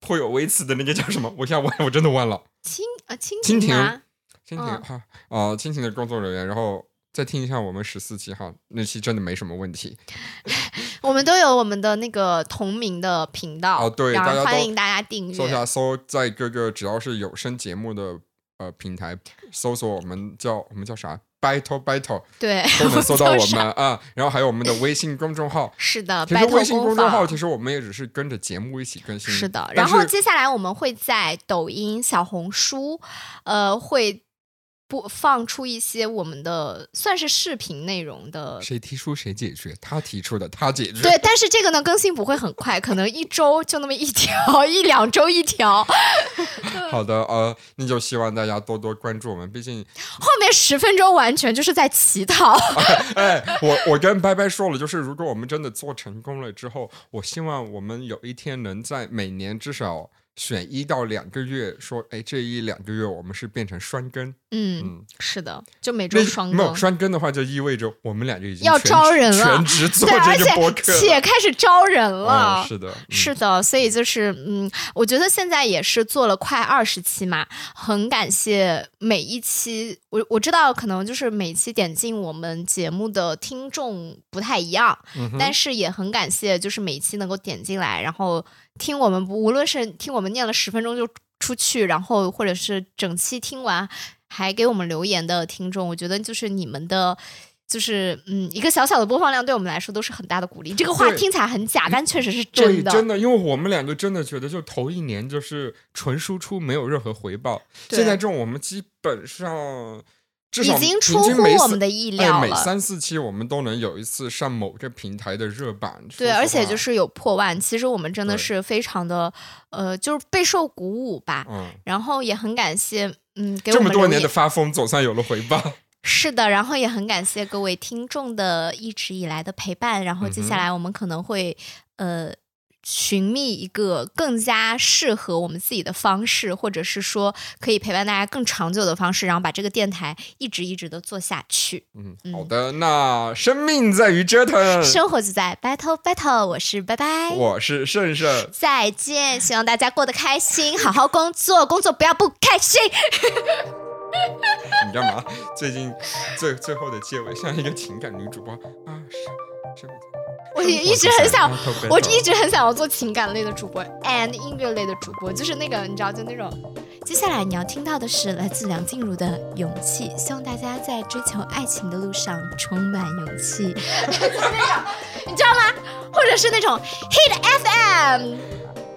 颇有微词的那个叫什么？我现在我 我真的忘了，蜻呃蜻蜻蜓？蜻蜓嗯哈啊，蜻蜓的工作人员，然后再听一下我们十四期哈，那期真的没什么问题。我们都有我们的那个同名的频道，哦对大家都欢迎大家订阅。搜下搜，在各个只要是有声节目的呃平台搜索我们叫我们叫啥 Battle Battle 对，都能搜到我们啊，然后还有我们的微信公众号。是的，其实微信公众号其实我们也只是跟着节目一起更新。是的。然后接下来我们会在抖音、小红书，呃，会播放出一些我们的算是视频内容的。谁提出谁解决，他提出的他解决。对，但是这个呢更新不会很快，可能一周就那么一条，一两周一条，好的，呃，那就希望大家多多关注我们，毕竟，后面十分钟完全就是在乞讨。哎，我我跟拜拜说了，就是如果我们真的做成功了之后，我希望我们有一天能在每年至少选一到两个月，说，哎，这一两个月我们是变成双更，嗯，嗯，是的，就每周那双没有更。双更的话，就意味着我们俩就已经要招人了全职做这个播客且且开始招人了。嗯，是的，嗯是的，所以就是嗯，我觉得现在也是做了快二十期嘛，很感谢每一期，我我知道可能就是每期点进我们节目的听众不太一样，嗯但是也很感谢就是每一期能够点进来，然后听我们无论是听我们念了十分钟就出去，然后或者是整期听完还给我们留言的听众，我觉得就是你们的。就是嗯，一个小小的播放量对我们来说都是很大的鼓励。这个话听起来很假，但确实是，真的。真的，因为我们两个真的觉得，就头一年就是纯输出，没有任何回报。现在这种我们基本上至少已经出乎我们的意料了，每了。三四期我们都能有一次上某个平台的热榜。对，而且就是有破万，其实我们真的是非常的，呃，就是备受鼓舞吧。嗯，然后也很感谢，嗯，给我这么多年的发疯，总算有了回报。是的，然后也很感谢各位听众的一直以来的陪伴。然后接下来我们可能会，呃。寻觅一个更加适合我们自己的方式，或者是说可以陪伴大家更长久的方式，然后把这个电台一直一直的做下去。嗯，嗯好的，那生命在于折腾。生活就在 battle battle，我是拜拜。我是胜胜，再见，希望大家过得开心，好好工作，工作不要不开心。你干嘛？最近最最后的结尾像一个情感女主播啊，是生命在我也一直很想，我一直直很想要做情感类的主播，and 音乐类的主播，就是那个你知道，就那种。接下来你要听到的是来自梁静茹的《勇气》，希望大家在追求爱情的路上充满勇气，你知道吗？或者是那种 Hit FM。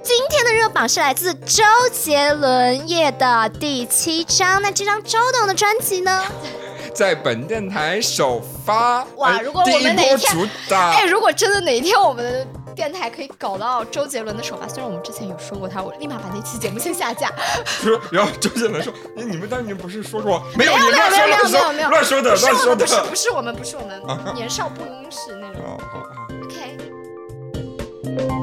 今天的热榜是来自周杰伦夜的第七张，那这张周董的专辑呢？在本电台首发哇！如果我们哪天哎，如果真的哪一天我们的电台可以搞到周杰伦的首发，虽然我们之前有说过他，我立马把那期节目先下架。不是，然后周杰伦说：“ 你们当年不是说过没有？没有？没有？没有？没有？乱说的，乱说的，不是我们，不是我们年少不更事那种。” OK。